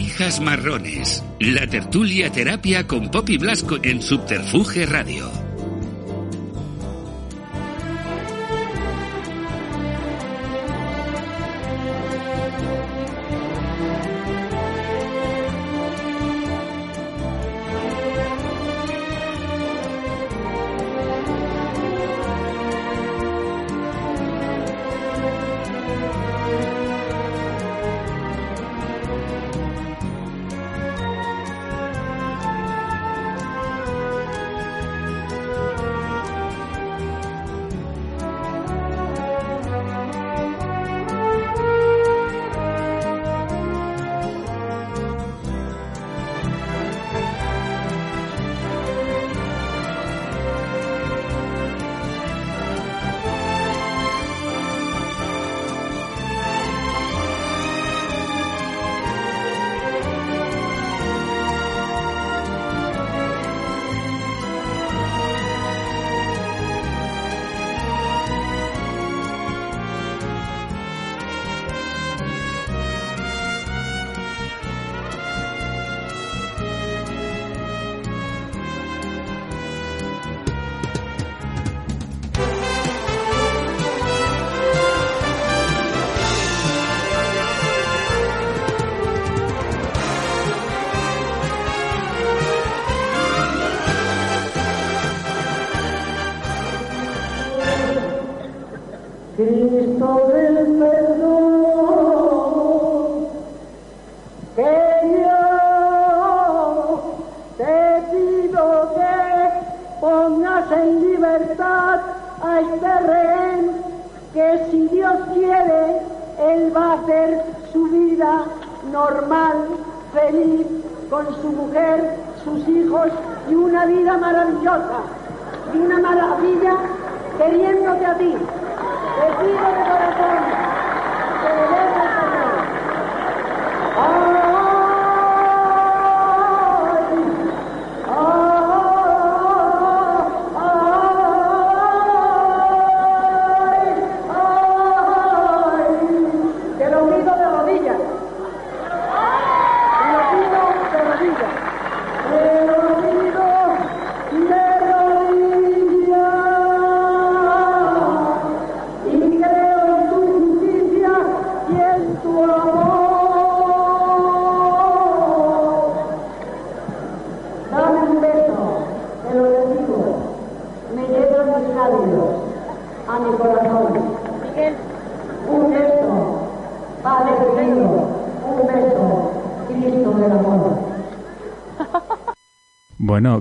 Pijas Marrones, la tertulia terapia con Poppy Blasco en Subterfuge Radio.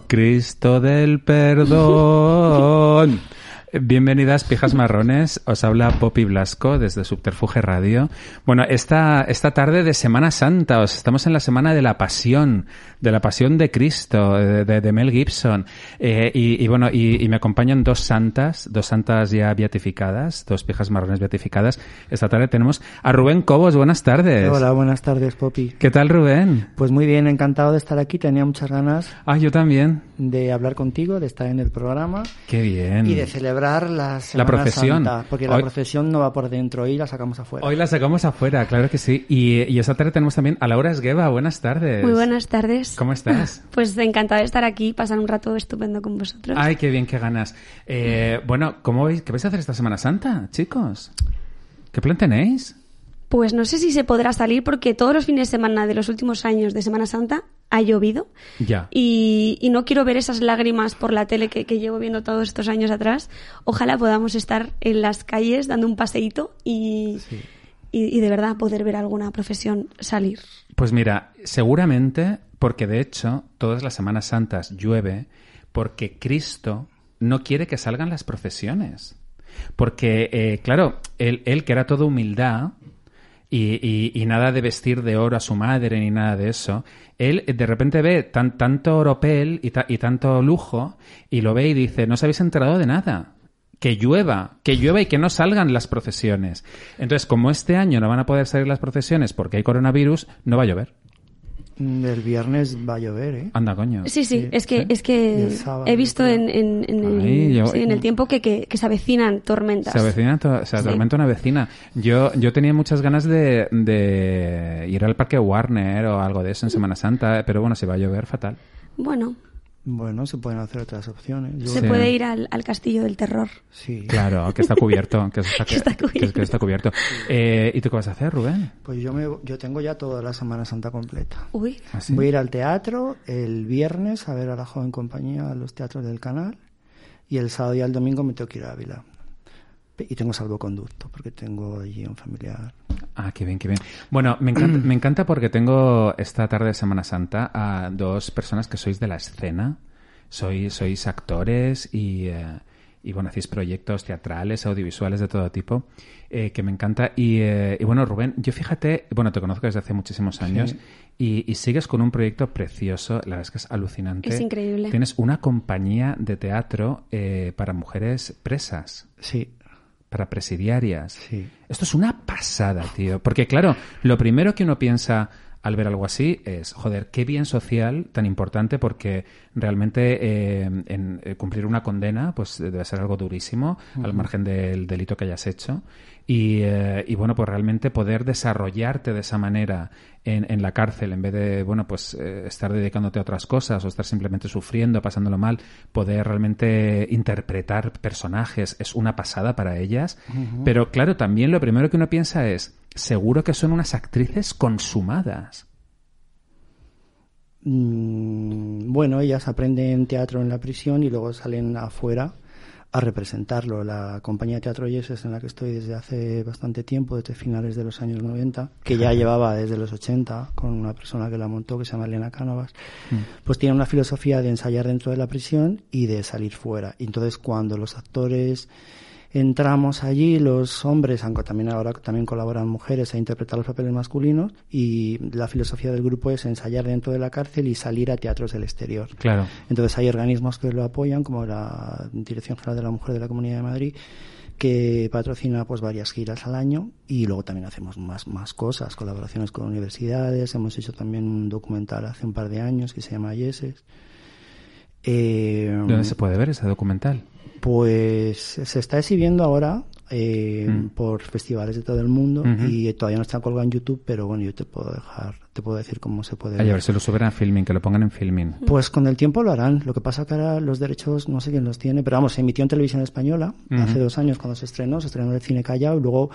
Cristo del perdón. Bienvenidas, pijas marrones. Os habla Poppy Blasco desde Subterfuge Radio. Bueno, esta, esta tarde de Semana Santa, os estamos en la semana de la Pasión, de la Pasión de Cristo, de, de- de Mel Gibson. Eh, y, y bueno, y, y me acompañan dos santas, dos santas ya beatificadas, dos pijas marrones beatificadas. Esta tarde tenemos a Rubén Cobos. Buenas tardes. Hola, buenas tardes, Poppy. ¿Qué tal, Rubén? Pues muy bien, encantado de estar aquí. Tenía muchas ganas Ah, yo también. de hablar contigo, de estar en el programa Qué bien. y de celebrar la Semana procesión. Santa, porque la Hoy- procesión no va por dentro y la sacamos afuera. Hoy la sacamos afuera, claro que sí. Y, y esta tarde tenemos también a Laura Esgueva. Buenas tardes. Muy buenas tardes. ¿Cómo estás? Pues encantada de estar aquí, pasar un rato estupendo con vosotros. Ay, qué bien, qué ganas. Eh, bueno, ¿cómo vais, ¿qué vais a hacer esta Semana Santa, chicos? ¿Qué plan tenéis? Pues no sé si se podrá salir porque todos los fines de semana de los últimos años de Semana Santa ha llovido Ya. y, y no quiero ver esas lágrimas por la tele que, que llevo viendo todos estos años atrás. Ojalá podamos estar en las calles dando un paseíto y, y, y de verdad poder ver alguna profesión salir. Pues mira, seguramente, porque de hecho todas las Semanas Santas llueve, porque Cristo no quiere que salgan las procesiones. Porque, eh, claro, él, él, que era todo humildad y, y- y nada de vestir de oro a su madre ni nada de eso, él eh, de repente ve tan, tanto oropel y, y tanto lujo y lo ve y dice, no os habéis enterado de nada. Que llueva, que llueva y que no salgan las procesiones. Entonces, como este año no van a poder salir las procesiones porque hay coronavirus, no va a llover. Mm, El viernes va a llover, ¿eh? Anda, coño. Sí, sí, Sí. es que, ¿Sí? es que sábado, he visto en, en, en el, Ay, yo- sí, en el tiempo que, que, que se avecinan tormentas. Se avecina, to- se atormenta una vecina. Yo, yo tenía muchas ganas de, de ir al parque Warner o algo de eso en Semana Santa, pero bueno, se va a llover fatal. Bueno, Bueno, se pueden hacer otras opciones. Yo- se puede ir al, al castillo del terror. Sí. Claro, que está cubierto. Que está, Que está cubierto. que está cubierto. Eh, ¿Y tú qué vas a hacer, Rubén? Pues yo, me, yo tengo ya toda la Semana Santa completa. Uy, ¿Ah, sí? Voy a ir al teatro el viernes a ver a la joven compañía a los teatros del canal y el sábado y el domingo me tengo que ir a Ávila. Y tengo salvoconducto porque tengo allí un familiar. Ah, qué bien, qué bien. Bueno, me encanta, me encanta porque tengo esta tarde de Semana Santa a dos personas que sois de la escena. Sois, sois actores y, eh, y bueno, hacéis proyectos teatrales, audiovisuales de todo tipo, eh, que me encanta. Y, eh, y bueno, Rubén, yo fíjate, bueno, te conozco desde hace muchísimos años y, y sigues con un proyecto precioso, la verdad es que es alucinante. Es increíble. Tienes una compañía de teatro eh, para mujeres presas Sí, para presidiarias. Sí. Esto es una pasada, tío. Porque, claro, lo primero que uno piensa al ver algo así es, joder, qué bien social tan importante porque realmente eh, en, eh, cumplir una condena pues debe ser algo durísimo al margen del delito que hayas hecho. Y, eh, y bueno, pues realmente poder desarrollarte de esa manera en, en la cárcel en vez de, bueno, pues eh, estar dedicándote a otras cosas o estar simplemente sufriendo, pasándolo mal, poder realmente interpretar personajes es una pasada para ellas. Pero claro, también lo primero que uno piensa es, seguro que son unas actrices consumadas. Mm, bueno, ellas aprenden teatro en la prisión y luego salen afuera a representarlo. La compañía de Teatro Yeses en la que estoy desde hace bastante tiempo, desde finales de los años 90, que ya llevaba desde los 80 con una persona que la montó que se llama Elena Cánovas, pues tiene una filosofía de ensayar dentro de la prisión y de salir fuera. Y entonces cuando los actores entramos allí, los hombres, aunque también ahora también colaboran mujeres a interpretar los papeles masculinos, y la filosofía del grupo es ensayar dentro de la cárcel y salir a teatros del exterior. Claro. Entonces hay organismos que lo apoyan, como la Dirección General de la Mujer de la Comunidad de Madrid, que patrocina pues varias giras al año y luego también hacemos más, más cosas, colaboraciones con universidades, hemos hecho también un documental hace un par de años que se llama Yeses. Eh, ¿Dónde se puede ver ese documental? Pues se está exhibiendo ahora eh, Mm. por festivales de todo el mundo y todavía no está colgado en YouTube, pero bueno, yo te puedo dejar, te puedo decir cómo se puede Ay, a ver. si lo suben a filming, que lo pongan en filming. Pues con el tiempo lo harán. Lo que pasa que ahora los derechos no sé quién los tiene, pero vamos, se emitió en televisión española hace dos años cuando se estrenó, se estrenó en el cine Callao y luego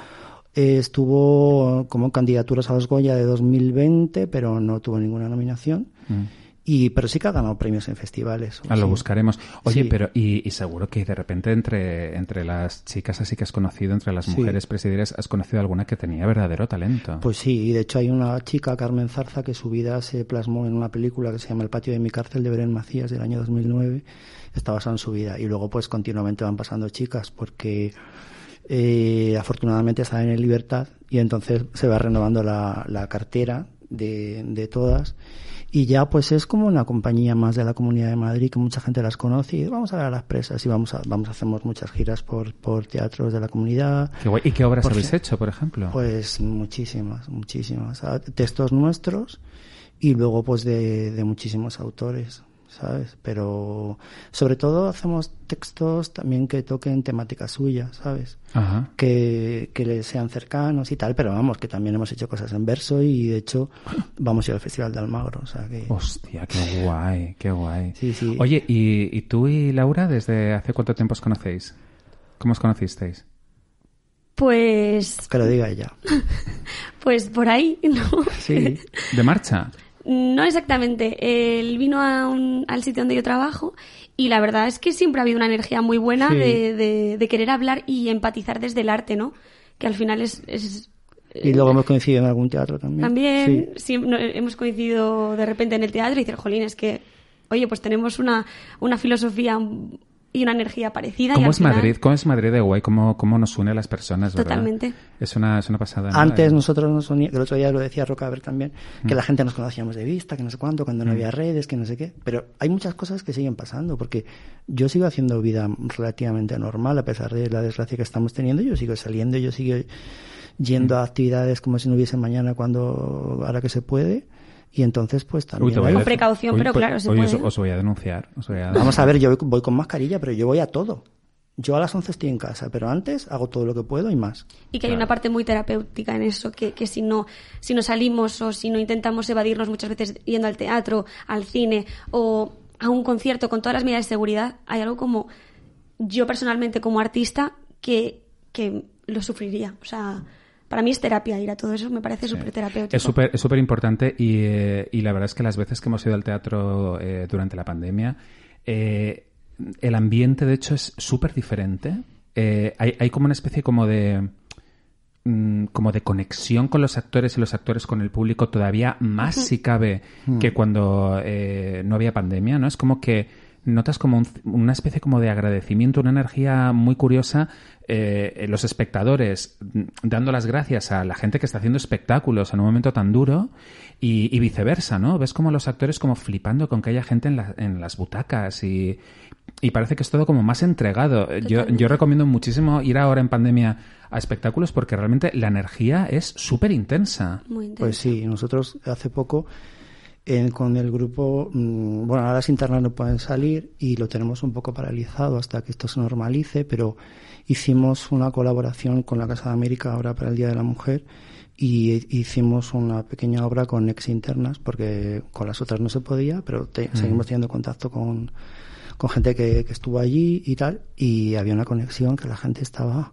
eh, estuvo como candidaturas a los Goya de 2020, pero no tuvo ninguna nominación. Mm. Y pero sí que ha ganado premios en festivales. Ah, lo Sí. buscaremos. Oye, Sí. pero y, y seguro que de repente entre, entre las chicas así que has conocido, entre las Sí. mujeres presidiarias, has conocido alguna que tenía verdadero talento. Pues sí, y de hecho hay una chica, Carmen Zarza, que su vida se plasmó en una película que se llama El patio de mi cárcel de Belén Macías del año 2009. Está basada en su vida. Y luego pues continuamente van pasando chicas porque eh, afortunadamente están en libertad y entonces se va renovando la, la cartera de, de todas. Y ya pues es como una compañía más de la Comunidad de Madrid que mucha gente las conoce y vamos a ver a las presas y vamos a, vamos a hacemos muchas giras por, por teatros de la comunidad. Qué guay. ¿Y qué obras Por habéis hecho, por ejemplo? Pues muchísimas, muchísimas. Ah, Textos nuestros y luego pues de, de muchísimos autores, ¿sabes? Pero sobre todo hacemos textos también que toquen temáticas suyas, ¿sabes? Ajá. Que, que les sean cercanos y tal, pero vamos, que también hemos hecho cosas en verso y de hecho vamos a ir al Festival de Almagro, o sea que... Hostia, qué guay, qué guay. Sí, sí. Oye, ¿y, y tú y Laura desde hace cuánto tiempo os conocéis? ¿Cómo os conocisteis? Pues, Que lo diga ella. pues por ahí, ¿no? Sí. ¿De marcha? No exactamente. Él vino a un- al sitio donde yo trabajo y la verdad es que siempre ha habido una energía muy buena Sí. de, de- de querer hablar y empatizar desde el arte, ¿no? Que al final es, es, Y luego hemos coincidido en algún teatro también. También Sí. hemos coincidido de repente en el teatro y decir, jolín, es que, oye, pues tenemos una, una filosofía y una energía parecida. ¿Cómo es final- Madrid? ¿Cómo es Madrid de guay? ¿Cómo, cómo nos une a las personas, verdad? Totalmente. Es una, es una pasada. ¿no? Antes nosotros nos uníamos, el otro día lo decía Rocaber también, Mm. que la gente nos conocíamos de vista, que no sé cuánto, cuando no había redes, que no sé qué. Pero hay muchas cosas que siguen pasando, porque yo sigo haciendo vida relativamente normal, a pesar de la desgracia que estamos teniendo. Yo sigo saliendo, yo sigo yendo a actividades como si no hubiese mañana cuando, ahora que se puede. Y entonces, pues Uy, también. te voy a hay- Con precaución, pero pues, claro, se hoy puede. os voy a denunciar. os voy a- Vamos a ver, yo voy con mascarilla, pero yo voy a todo. Yo a las 11 estoy en casa, pero antes hago todo lo que puedo y más. Y que hay una parte muy terapéutica en eso, que, que si no, si no salimos o si no intentamos evadirnos muchas veces yendo al teatro, al cine o a un concierto con todas las medidas de seguridad, hay algo como yo personalmente como artista que, que lo sufriría. O sea, para mí es terapia ir a todo eso, me parece súper terapéutico. Es súper es súper importante y, eh, y la verdad es que las veces que hemos ido al teatro eh, durante la pandemia, eh, el ambiente de hecho es súper diferente. Eh, hay, hay como una especie como de mm, como de conexión con los actores y los actores con el público todavía más si cabe que cuando eh, no había pandemia, ¿no? Es como que notas como un- una especie como de agradecimiento, una energía muy curiosa eh, los espectadores mm, dando las gracias a la gente que está haciendo espectáculos en un momento tan duro y, y viceversa, ¿no? Ves como los actores como flipando con que haya gente en, la- en las butacas y, y parece que es todo como más entregado. Yo, Totalmente. yo recomiendo muchísimo ir ahora en pandemia a espectáculos porque realmente la energía es súper intensa. Pues sí, nosotros hace poco en- con el grupo, mm, bueno, ahora las internas no pueden salir y lo tenemos un poco paralizado hasta que esto se normalice, pero hicimos una colaboración con la Casa de América ahora para el Día de la Mujer y hicimos una pequeña obra con ex internas porque con las otras no se podía, pero te- seguimos teniendo contacto con, con gente que, que estuvo allí y tal, y había una conexión que la gente estaba.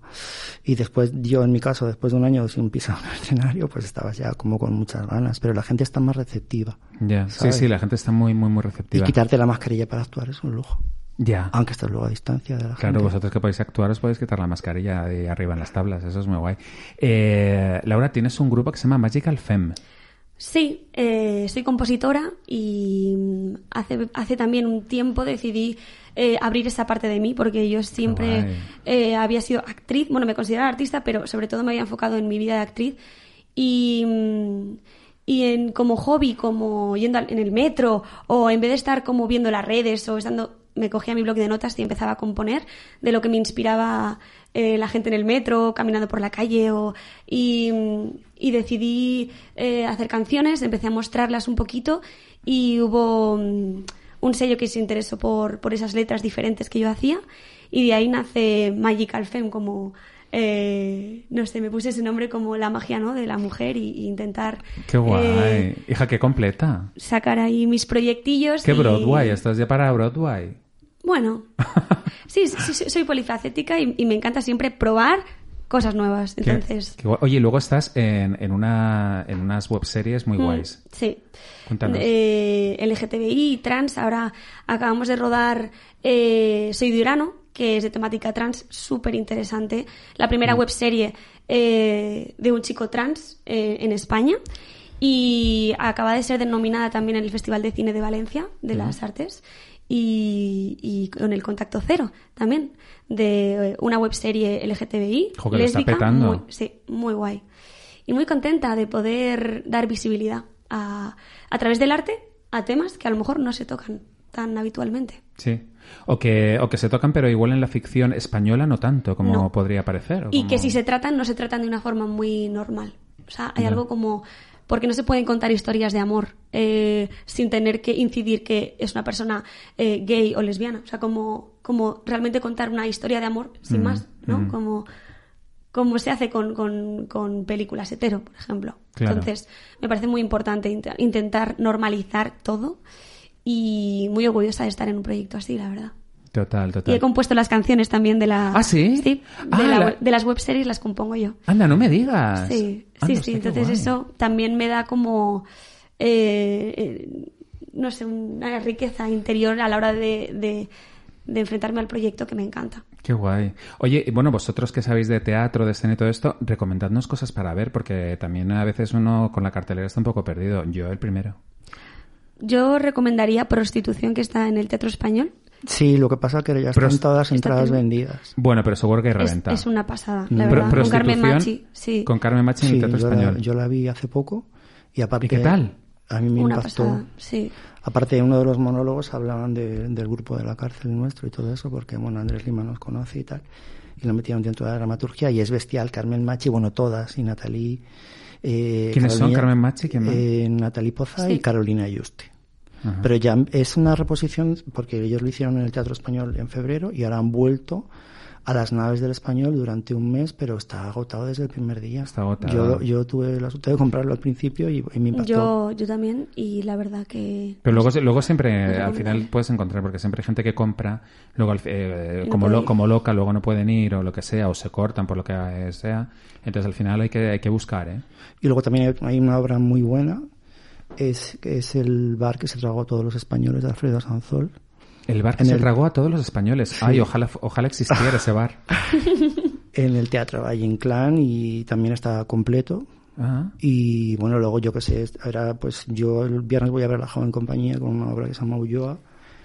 Y después, yo en mi caso, después de un año sin pisar un escenario, pues estabas ya como con muchas ganas, pero la gente está más receptiva. Ya, sí, sí, la gente está muy, muy, muy Y receptiva. quitarte la mascarilla para actuar es un lujo, Ya. aunque estés luego a distancia de la Claro, gente. vosotros que podéis actuar os podéis quitar la mascarilla de arriba en las tablas, eso es muy guay. Eh, Laura, tienes un grupo que se llama Magical Femme. Sí, eh, soy compositora y mm, hace, hace también un tiempo decidí eh, abrir esa parte de mí porque yo siempre eh, había sido actriz, bueno, me consideraba artista, pero sobre todo me había enfocado en mi vida de actriz. Y, mm, y en, como hobby, como yendo en el metro o en vez de estar como viendo las redes o estando, me cogía mi bloc de notas y empezaba a componer de lo que me inspiraba eh, la gente en el metro, caminando por la calle o, y, y decidí eh, hacer canciones, empecé a mostrarlas un poquito y hubo mm, un sello que se interesó por, por esas letras diferentes que yo hacía y de ahí nace Magical Femme como eh, no sé, me puse ese nombre como la magia ¿no? de la mujer y, y intentar Qué guay. eh, Hija, qué completa. sacar ahí mis proyectillos. Qué y- Broadway, estás ya para Broadway. Bueno, sí, sí, sí, soy polifacética y, y me encanta siempre probar cosas nuevas. Entonces, qué. Oye, luego estás en, en, una, en unas webseries muy mm, guays. Sí. Cuéntanos. Eh, LGTBI, trans, ahora acabamos de rodar eh, Soy Durano, que es de temática trans, súper interesante. La Mm. primera webserie eh, de un chico trans eh, en España. Y acaba de ser denominada también en el Festival de Cine de Valencia, de las Artes. Y, y con el Contacto Cero también, de eh, una webserie LGTBI. Jo, que lo está lésbica, petando. muy- sí, muy guay. Y muy contenta de poder dar visibilidad a, a través del arte a temas que a lo mejor no se tocan tan habitualmente. Sí. O que, o que se tocan, pero igual en la ficción española no tanto como No. podría parecer. Y como- que si se tratan, no se tratan de una forma muy normal. O sea, hay algo como... Porque no se pueden contar historias de amor eh, sin tener que incidir que es una persona eh, gay o lesbiana. O sea, como, como realmente contar una historia de amor sin Mm, más, ¿no? mm. Como, como se hace con, con, con películas hetero, por ejemplo. Claro. Entonces, me parece muy importante int- intentar normalizar todo y muy orgullosa de estar en un proyecto así, la verdad. Total, Y total. he compuesto las canciones también de la... ¿Ah, sí? Sí, de, Ah, la la- we- de las webseries las compongo yo. Anda, no me digas. Sí, Anda, sí, sí. Entonces guay. eso también me da como, eh, eh, no sé, una riqueza interior a la hora de, de- de enfrentarme al proyecto que me encanta. Qué guay. Oye, y bueno, vosotros que sabéis de teatro, de escena y todo esto, recomendadnos cosas para ver, porque también a veces uno con la cartelera está un poco perdido. Yo el primero. Yo recomendaría Prostitución, que está en el Teatro Español. Sí, lo que pasa es que ya están es- todas las entradas vendidas. Bueno, pero seguro que Es, reventa. es una pasada, Mm. la Pro- verdad. Con Carmen Machi, sí. Con Carmen Machi en el Sí, Teatro yo la, Español. yo la vi hace poco y aparte... ¿Y qué tal? A mí me Una impactó. pasada, sí. Aparte de uno de los monólogos hablaban de- del grupo de la cárcel nuestro y todo eso, porque bueno, Andrés Lima nos conoce y tal, y lo metieron dentro de la dramaturgia y es bestial, Carmen Machi, bueno, todas, y Natalie... Eh, ¿Quiénes son? Carmen Machi, ¿quién más? eh, Natalie Poza Sí. y Carolina Yuste. Ajá. Pero ya es una reposición, porque ellos lo hicieron en el Teatro Español en febrero y ahora han vuelto a las naves del Español durante un mes, pero está agotado desde el primer día. Está agotado. Yo, yo tuve la suerte de comprarlo al principio y, y me impactó. Yo, yo también, y la verdad que... Pero luego, luego siempre, al final puedes encontrar, porque siempre hay gente que compra, luego eh, No como, lo, como loca, luego no pueden ir o lo que sea, o se cortan por lo que sea. Entonces al final hay que, hay que buscar, ¿eh? Y luego también hay- hay una obra muy buena, es, que es el bar que se tragó a todos los españoles de Alfredo Sanzol. El bar que En se el- tragó a todos los españoles. Ay, ojalá, ojalá existiera ese bar. en el Teatro Valle Inclán y también está completo. Y bueno, luego yo qué sé, era pues yo el viernes voy a ver La Joven Compañía con una obra que se llama Ulloa.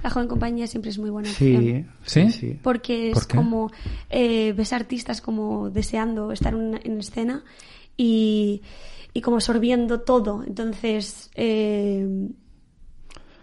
La joven compañía siempre es muy buena. Sí, ¿Sí? sí. Porque ¿Por es como eh, ves artistas como deseando estar en escena y, y como sorbiendo todo. Entonces, eh,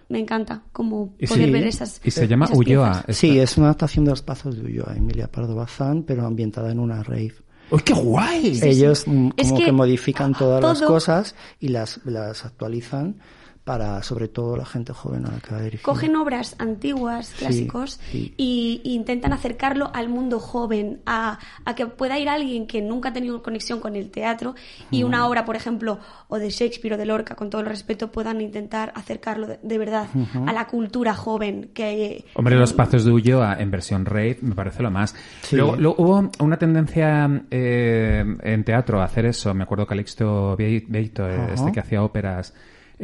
me encanta como poder sí, ver esas. y se llama Ulloa. esta. Sí, es una adaptación de los Pazos de Ulloa, Emilia Pardo Bazán, pero ambientada en una rave. ¡Uy, qué guay! Ellos mm, Es como que, que modifican todas las cosas y las, las actualizan para sobre todo la gente joven a la que va dirigido. Cogen obras antiguas, clásicos, sí. Y, y intentan acercarlo al mundo joven, a, a que pueda ir alguien que nunca ha tenido conexión con el teatro y una obra, por ejemplo, o de Shakespeare o de Lorca, con todo el respeto, puedan intentar acercarlo de, de verdad a la cultura joven. que Hombre, los pazos de Ulloa en versión rave me parece lo más. Sí. Luego, luego hubo una tendencia eh, en teatro a hacer eso. Me acuerdo Calixto Be- Beito, Ajá. este que hacía óperas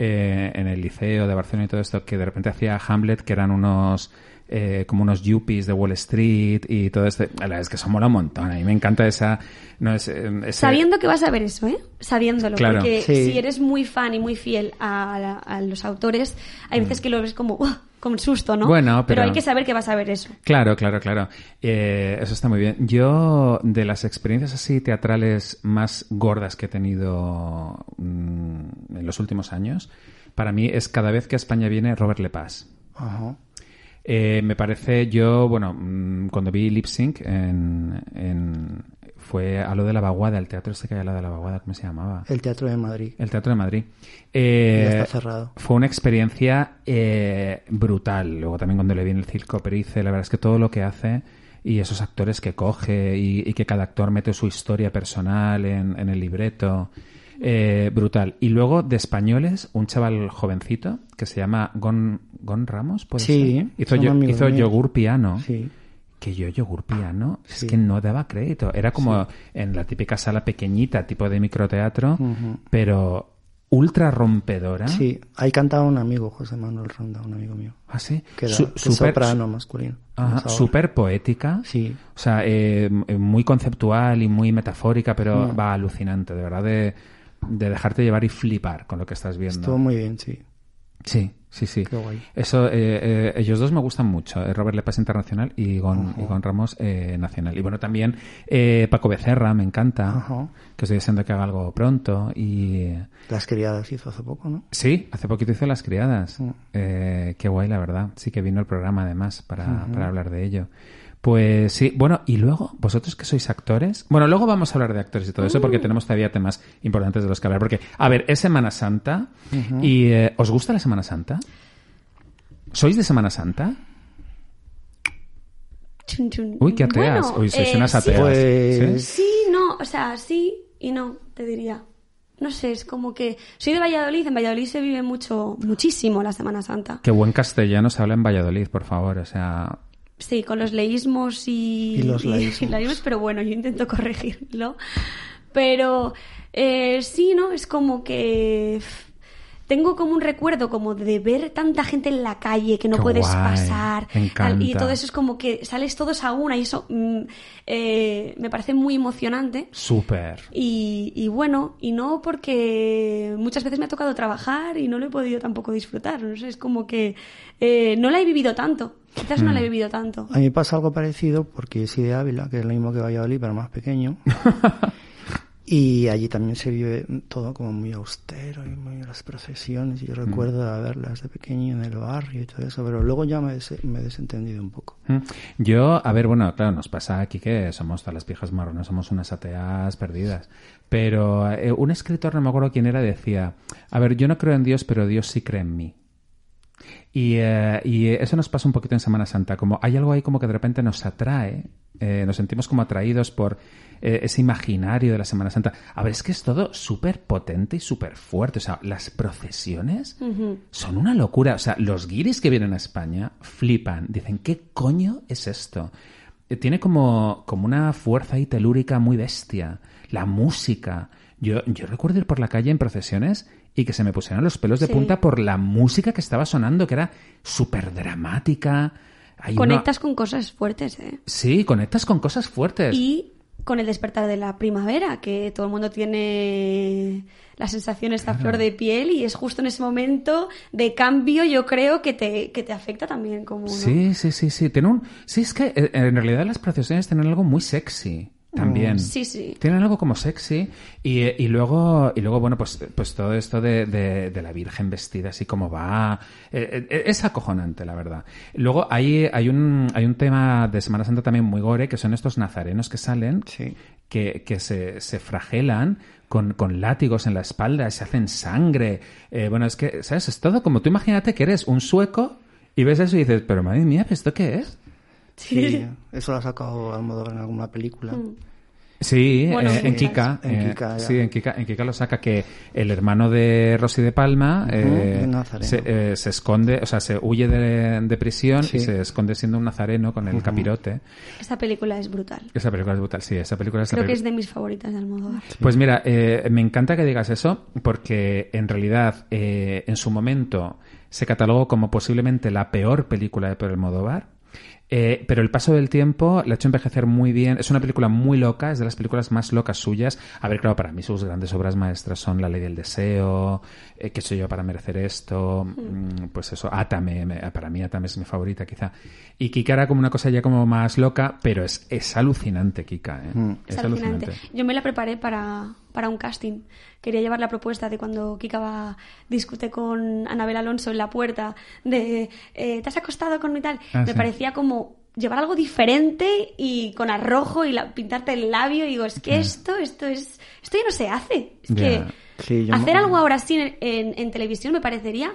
eh, en el liceo de Barcelona y todo esto, que de repente hacía Hamlet, que eran unos eh, como unos yuppies de Wall Street y todo esto. La verdad es que eso mola un montón. A mí me encanta esa... No, es, eh, ese- Sabiendo que vas a ver eso, ¿eh? Sabiéndolo. Claro. Porque Sí. si eres muy fan y muy fiel a, la- a los autores, hay veces que lo ves como, "Uah", con susto, ¿no? Mm. Bueno, pero- hay que saber que vas a ver eso. Claro, claro, claro. Eh, eso está muy bien. Yo, de las experiencias así teatrales más gordas que he tenido mm, en los últimos años, para mí es cada vez que a España viene Robert Lepage. Ajá. Eh, me parece, yo, bueno, mm, cuando vi Lip Sync en, en- fue a lo de la vaguada, el teatro este que hay a lo de la vaguada, ¿cómo se llamaba? El Teatro de Madrid. El Teatro de Madrid. Eh, Ya está cerrado. Fue una experiencia eh, brutal. Luego también cuando le vi en el circo Perice, la verdad es que todo lo que hace y esos actores que coge y, y que cada actor mete su historia personal en, en el libreto, eh, brutal. Y luego de españoles, un chaval jovencito que se llama Gon, Gon Ramos, ¿puede Sí, ser? Hizo, yo- hizo yogur piano Sí. que yo yogur piano es que no daba crédito. Era como en la típica sala pequeñita, tipo de microteatro, Ujú. pero ultra rompedora. Sí, ahí cantaba un amigo, José Manuel Ronda, un amigo mío. Ah, sí. Que era Su- que súper- soprano masculino. Ajá, súper poética. Sí. O sea, eh, muy conceptual y muy metafórica, pero Mm. va alucinante, de verdad, de, de dejarte llevar y flipar con lo que estás viendo. Estuvo muy bien, sí. Sí, sí, sí. Qué guay. Eso, eh, eh, ellos dos me gustan mucho, eh, Robert Lepage Internacional y Gon, y Gon Ramos eh, Nacional. Y bueno, también eh, Paco Becerra, me encanta, Ajá. que estoy deseando que haga algo pronto. Y Las criadas hizo hace poco, ¿no? sí, hace poquito hizo Las Criadas. Mm. Eh, qué guay, la verdad. Sí que vino el programa además para, para hablar de ello. Pues sí, bueno, y luego, vosotros que sois actores. Bueno, luego vamos a hablar de actores y todo eso, porque tenemos todavía temas importantes de los que hablar. Porque, a ver, es Semana Santa. ¿Y eh, os gusta la Semana Santa? ¿Sois de Semana Santa? Chun, chun. Uy, qué ateas. Bueno, Uy, sois eh, unas sí, ateas. Pues- ¿Sí? Sí, no, o sea, sí y no, te diría. No sé, es como que soy de Valladolid, en Valladolid se vive mucho, muchísimo la Semana Santa. Qué buen castellano se habla en Valladolid, por favor. O sea, Sí, con los leísmos y, Y los laísmos. y laísmos, pero bueno, yo intento corregirlo. Pero eh, sí, ¿no? Es como que... tengo como un recuerdo como de ver tanta gente en la calle que no Qué puedes guay, pasar. me encanta. Y todo eso es como que sales todos a una y eso mm, eh, me parece muy emocionante. Súper. Y, y bueno, y no porque muchas veces me ha tocado trabajar y no lo he podido tampoco disfrutar. No sé, es como que eh, no la he vivido tanto. Quizás no la he Mm. vivido tanto. A mí pasa algo parecido porque soy de Ávila, que es lo mismo que Valladolid, pero más pequeño. y allí también se vive todo como muy austero y muy las procesiones. Y yo recuerdo de verlas de pequeño en el barrio y todo eso, pero luego ya me, des- me he desentendido un poco. Mm. Yo, a ver, bueno, claro, nos pasa aquí que somos todas las viejas marronas, somos unas ateas perdidas. Pero eh, un escritor, no me acuerdo quién era, decía, a ver, yo no creo en Dios, pero Dios sí cree en mí. Y, eh, y eso nos pasa un poquito en Semana Santa, como hay algo ahí como que de repente nos atrae, eh, nos sentimos como atraídos por eh, ese imaginario de la Semana Santa. A ver, es que es todo súper potente y súper fuerte. O sea, las procesiones son una locura. O sea, los guiris que vienen a España flipan. Dicen, ¿qué coño es esto? Eh, Tiene como, como una fuerza ahí telúrica muy bestia. La música. Yo, yo recuerdo ir por la calle en procesiones y que se me pusieran los pelos de Sí. punta por la música que estaba sonando, que era súper dramática. Hay una- Conectas con cosas fuertes, ¿eh? Sí, conectas con cosas fuertes. Y con el despertar de la primavera, que todo el mundo tiene la sensación esta flor de piel y es justo en ese momento de cambio yo creo que te, que te afecta también como... ¿no? Sí, sí, sí, sí. Tiene un... Sí, es que eh, en realidad las procesiones tienen algo muy sexy también. Sí, sí. Tienen algo como sexy y, y luego y luego bueno pues pues todo esto de, de- de la Virgen vestida así como va eh, eh, es acojonante la verdad. Luego hay hay un hay un tema de Semana Santa también muy gore que son estos nazarenos que salen Sí. que, que se, se fragelan con, con látigos en la espalda, se hacen sangre. Eh, bueno, es que, ¿sabes? Es todo como tú imagínate que eres un sueco y ves eso y dices, pero madre mía, ¿esto qué es? Sí, eso lo ha sacado Almodóvar en alguna película. Sí, Bueno, eh, en sí. Kika. En eh, Kika, sí, en Kika, en Kika lo saca que el hermano de Rosy de Palma eh, se, eh, se esconde, o sea, se huye de, de prisión Sí. y se esconde siendo un nazareno con el capirote. Esta película es brutal. Esa película es brutal, sí, esa película es Creo que es de mis favoritas de Almodóvar. Pues mira, eh, me encanta que digas eso, porque en realidad eh, en su momento se catalogó como posiblemente la peor película de Pedro Almodóvar. Eh, pero el paso del tiempo la ha hecho envejecer muy bien. Es una película muy loca, es de las películas más locas suyas. A ver, claro, para mí sus grandes obras maestras son La Ley del Deseo, eh, ¿Qué soy yo para merecer esto? Mm, Pues eso, Atame, me- para mí Atame es mi favorita quizá. Y Kika era como una cosa ya como más loca, pero es, es alucinante Kika, ¿eh? Es alucinante. Yo me la preparé para, para un casting. Quería llevar la propuesta de cuando Kika va, discute con Anabel Alonso en la puerta de eh, ¿te has acostado con y tal? Ah, me sí. parecía como llevar algo diferente y con arrojo y la- pintarte el labio y digo, es que esto, esto es, esto ya no se hace. Es que Sí, hacer me- algo ahora así en, en- en televisión me parecería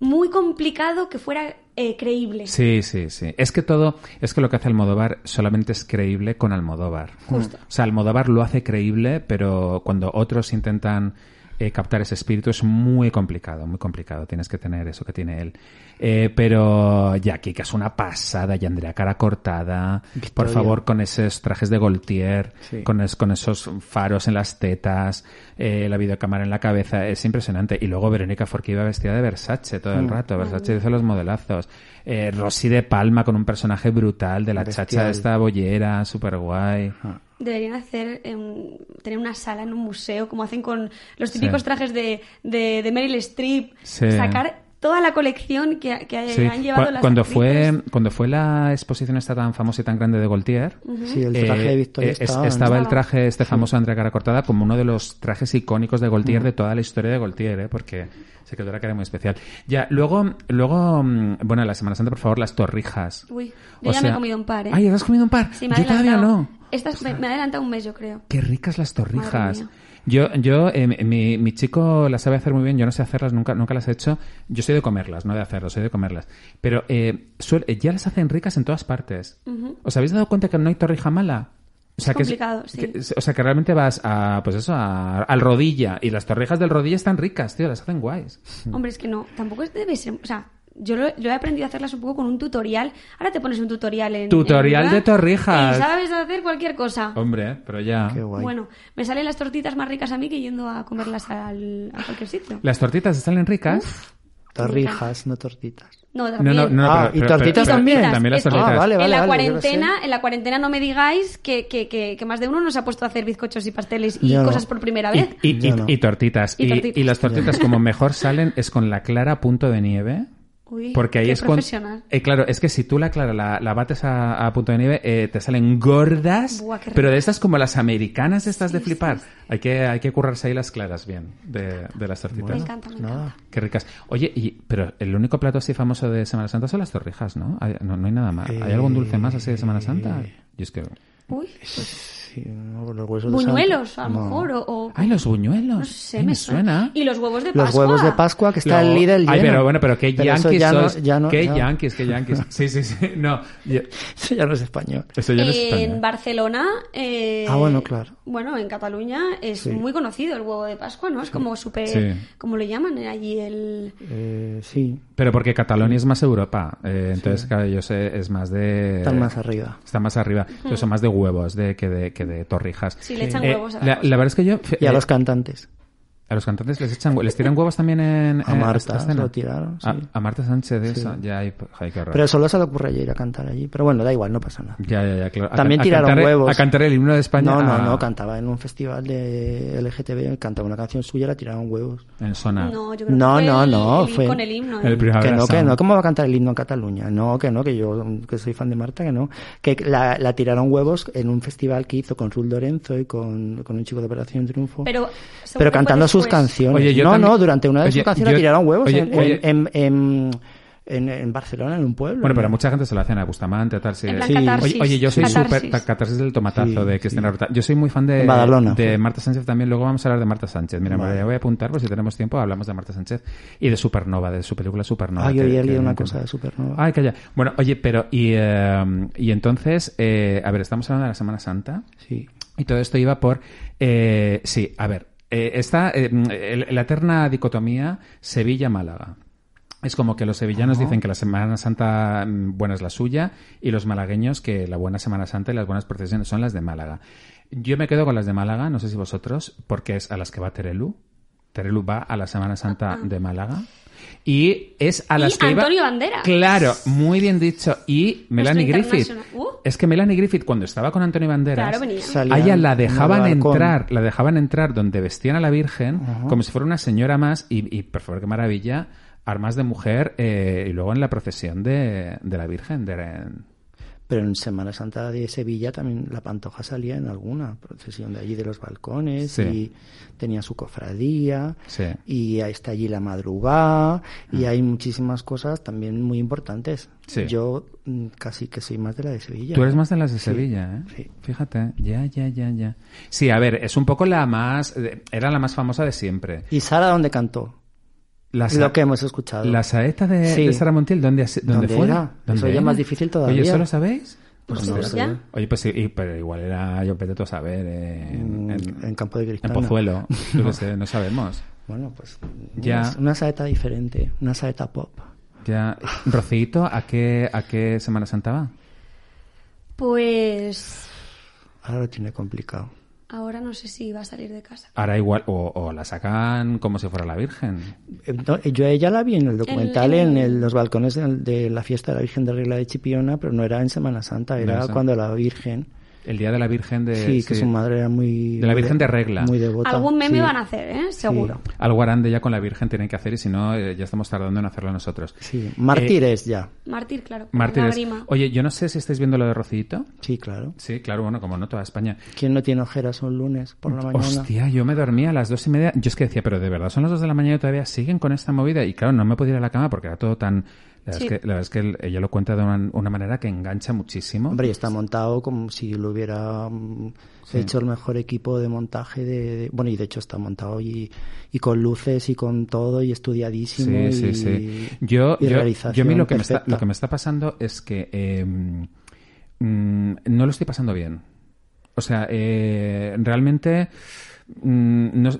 muy complicado que fuera eh, creíble. Sí, sí, sí. Es que todo, es que lo que hace Almodóvar solamente es creíble con Almodóvar. Justo. O sea, Almodóvar lo hace creíble, pero cuando otros intentan eh, captar ese espíritu es muy complicado, muy complicado. Tienes que tener eso que tiene él. Eh, pero ya, Kika es una pasada y Andrea cara cortada. Por favor, con esos trajes de Gaultier, Sí. con, es- con esos faros en las tetas, eh, la videocámara en la cabeza, es impresionante. Y luego Verónica Forqué iba vestida de Versace todo el rato, Versace hizo los modelazos. Eh, Rosy de Palma con un personaje brutal de la chacha de esta bollera, súper guay. Deberían hacer em, tener una sala en un museo, como hacen con los típicos Sí. trajes de, de, de Meryl Streep. Sí. Sacar toda la colección que, que Sí, han llevado cu- las cuando actrices. fue cuando fue la exposición esta tan famosa y tan grande de Gaultier, Sí, el traje eh, de Victoria eh, es- estaba, ¿no? estaba el traje este famoso de Andrea Cara Cortada como uno de los trajes icónicos de Gaultier de toda la historia de Gaultier, ¿eh? porque se quedó la cara muy especial. Ya, luego, luego, mm, bueno, la Semana Santa, por favor, las torrijas. Uy, yo O ya me he comido un par, ¿eh? Ay, ¿ya has comido un par? Sí, me yo todavía no. Estas me, me ha adelantado un mes, yo creo. Qué ricas las torrijas. Yo, yo, eh, mi, mi chico las sabe hacer muy bien. Yo no sé hacerlas, nunca, nunca las he hecho. Yo soy de comerlas, no de hacerlas, soy de comerlas. Pero eh, eh, ya las hacen ricas en todas partes. ¿Os habéis dado cuenta que no hay torrija mala? O sea, Es que complicado, sí. que- o sea, que realmente vas a, pues eso, a- al rodilla. Y las torrijas del rodilla están ricas, tío, las hacen guays. Hombre, es que no, tampoco debe ser, o sea, yo lo- yo he aprendido a hacerlas un poco con un tutorial. Ahora te pones un tutorial en. Tutorial en de torrijas. Y sabes hacer cualquier cosa. Hombre, pero ya. Qué guay. Bueno, me salen las tortitas más ricas a mí que yendo a comerlas al, a cualquier sitio. Las tortitas salen ricas. Torrijas, no tortitas. No, también. no, no. Ah, pero- ¿y tortitas pero- también? También las tortitas. Ah, vale, en la vale, cuarentena, en la cuarentena no me digáis que, que, que, que más de uno nos ha puesto a hacer bizcochos y pasteles y Yo no. cosas por primera vez. Y, y- Yo no. y tortitas. Y Y, tortitas. y las tortitas como mejor salen es con la clara punto de nieve. Uy, Porque ahí qué es cuando... Eh, claro, es que si tú la clara la, la bates a, a punto de nieve, eh, te salen gordas, Buah, qué pero de estas como las americanas, estas de flipar. sí, Hay, que, hay que currarse ahí las claras bien de, de las tortitas. Me encanta, me Nada. encanta. Qué ricas. Oye, y, pero el único plato así famoso de Semana Santa son las torrijas, ¿no? Hay- no, no hay nada más. ¿Hay algún dulce más así de Semana Santa? Y es que... Uy, pues, Sí, no, los huesos de buñuelos, santo. a lo No. mejor. O, o- ¡Ay, los buñuelos! no sé, Ay, me, suena. Y los huevos de Pascua. Los huevos de Pascua que está Lo- el líder. Ay, pero bueno, pero qué Pero eso yankees ya ya no- qué ya- yankees, qué yankees. Sí, sí, sí. No, Eso ya no es español. eso ya no es en español. Barcelona. eh, Ah, bueno, claro. Bueno, en Cataluña es Sí. muy conocido el huevo de Pascua, ¿no? Es como súper. Sí. ¿Cómo le llaman allí el.? Eh, sí, Pero porque Cataluña es más Europa. eh, entonces, claro, yo sé, es más de... están más arriba. Está más arriba. Entonces son más de huevos de, que, de, que de torrijas. Sí, le echan Eh, huevos a la la, la verdad es que yo... Y a eh, los cantantes. A los cantantes les echan les tiran huevos también en... A en Marta esta lo tiraron, sí. A, a Marta Sánchez de eso. Ya, hay, ay, qué horror. Pero solo se le ocurre ayer ir a cantar allí. Pero bueno, da igual, no pasa nada. Ya, ya, ya, claro. A También tiraron cantar- huevos. A cantar el himno de España. No, no, a- no, cantaba en un festival de LGTB, cantaba una canción suya, la tiraron huevos. En zona. No, yo creo No, que fue no, el- no, fue con el himno. el ¿eh? primer Que no, que no, ¿cómo va a cantar el himno en Cataluña? No, que no, que yo, que soy fan de Marta, que no. Que la, la tiraron huevos en un festival que hizo con Ruth Lorenzo y con, con un chico de Operación Triunfo. Pero, Pero que cantando sus después. canciones. Oye, yo no, también- no, durante una de Oye, sus canciones yo- tiraron huevos oye, en, oye. en, en, en, en Barcelona, en un pueblo. Bueno, pero mucha gente se lo hacen a Bustamante, tal. Sí. En plan Sí. Oye, oye, yo soy súper ta- catarsis del tomatazo Sí, de sí. Cristina Rota. Yo soy muy fan de, de. Marta Sánchez también. Luego vamos a hablar de Marta Sánchez. Mira, Vale. voy a apuntar, por si tenemos tiempo, hablamos de Marta Sánchez y de Supernova, de su película Supernova. Ah, yo que- había leído una cosa de Supernova. Ay, calla. Bueno, oye, pero, y, eh, y entonces, eh, a ver, estamos hablando de la Semana Santa. Sí. Y todo esto iba por. eh, sí, a ver. Eh, está eh, el- la eterna dicotomía Sevilla-Málaga. Es como que los sevillanos dicen que la Semana Santa mm, buena es la suya y los malagueños que la buena Semana Santa y las buenas procesiones son las de Málaga. Yo me quedo con las de Málaga, no sé si vosotros, porque es a las que va Terelu. Terelu va a la Semana Santa de Málaga. Y es a las Y que iba- Antonio Banderas. Claro, muy bien dicho. Y Melanie Griffith. Uh. Es que Melanie Griffith, cuando estaba con Antonio Banderas, Claro, a ella la dejaban entrar, la dejaban entrar donde vestían a la Virgen, como si fuera una señora más, y, y por favor, qué maravilla, armas de mujer, eh, y luego en la procesión de, de la Virgen. De, Pero en Semana Santa de Sevilla también la Pantoja salía en alguna procesión de allí de los balcones Sí. y tenía su cofradía Sí. y ahí está allí la madrugada y hay muchísimas cosas también muy importantes. Mm. Sí. Yo mm, casi que soy más de la de Sevilla. Tú eres más de las de Sevilla, ¿eh? sí. Fíjate, ya, ya, ya, ya. Sí, a ver, es un poco la más, eh, era la más famosa de siempre. ¿Y Sara dónde cantó? La Lo que hemos escuchado. La saeta de, Sí. de Sara Montiel, ¿dónde, dónde, ¿Dónde fue? era? Eso ya es más difícil todavía. Oye, ¿eso lo sabéis? Pues no Pues sé. ya. Oye, pues sí, y- pero igual era, yo a saber, en, Mm, en, en Campo de en Cristal. Pozuelo, yo qué sé, no sabemos. Bueno, pues Ya. una, una saeta diferente, una saeta pop. Ya, Rocito, ¿a qué, ¿a qué Semana Santa va? Pues Ahora lo tiene complicado. Ahora no sé si va a salir de casa. Ahora igual, o, o la sacan como si fuera la Virgen. No, yo a ella la vi en el documental En- el- los balcones de, de la fiesta de la Virgen de Regla de Chipiona, pero no era en Semana Santa, era cuando la Virgen, El día de la Virgen de... sí, que su madre era muy... De la Virgen de Regla. Muy devota. Algún meme sí. van a hacer, ¿eh? Seguro. Algo grande ya con la Virgen tienen que hacer y si no, eh, ya estamos tardando en hacerlo nosotros. Sí, mártires ya. Mártir, claro. Mártires. Oye, yo no sé si estáis viendo lo de Rocito. Sí, claro. Sí, claro, bueno, como no toda España. ¿Quién no tiene ojeras un lunes por la mañana? Hostia, yo me dormía a las dos y media. Yo es que decía, pero de verdad son las dos de la mañana y todavía siguen con esta movida. Y claro, no me podía ir a la cama porque era todo tan. La verdad, Sí. es, que, la verdad es que él- ella lo cuenta de una, una manera que engancha muchísimo. Hombre, y está montado como si lo hubiera mm, Sí. hecho el mejor equipo de montaje de, de- Bueno, y de hecho está montado y, y con luces y con todo y estudiadísimo Sí, y, sí, sí. Yo, y yo, yo a mí lo que, me está, lo que me está pasando es que eh, mm, no lo estoy pasando bien. O sea, eh, realmente mm, no,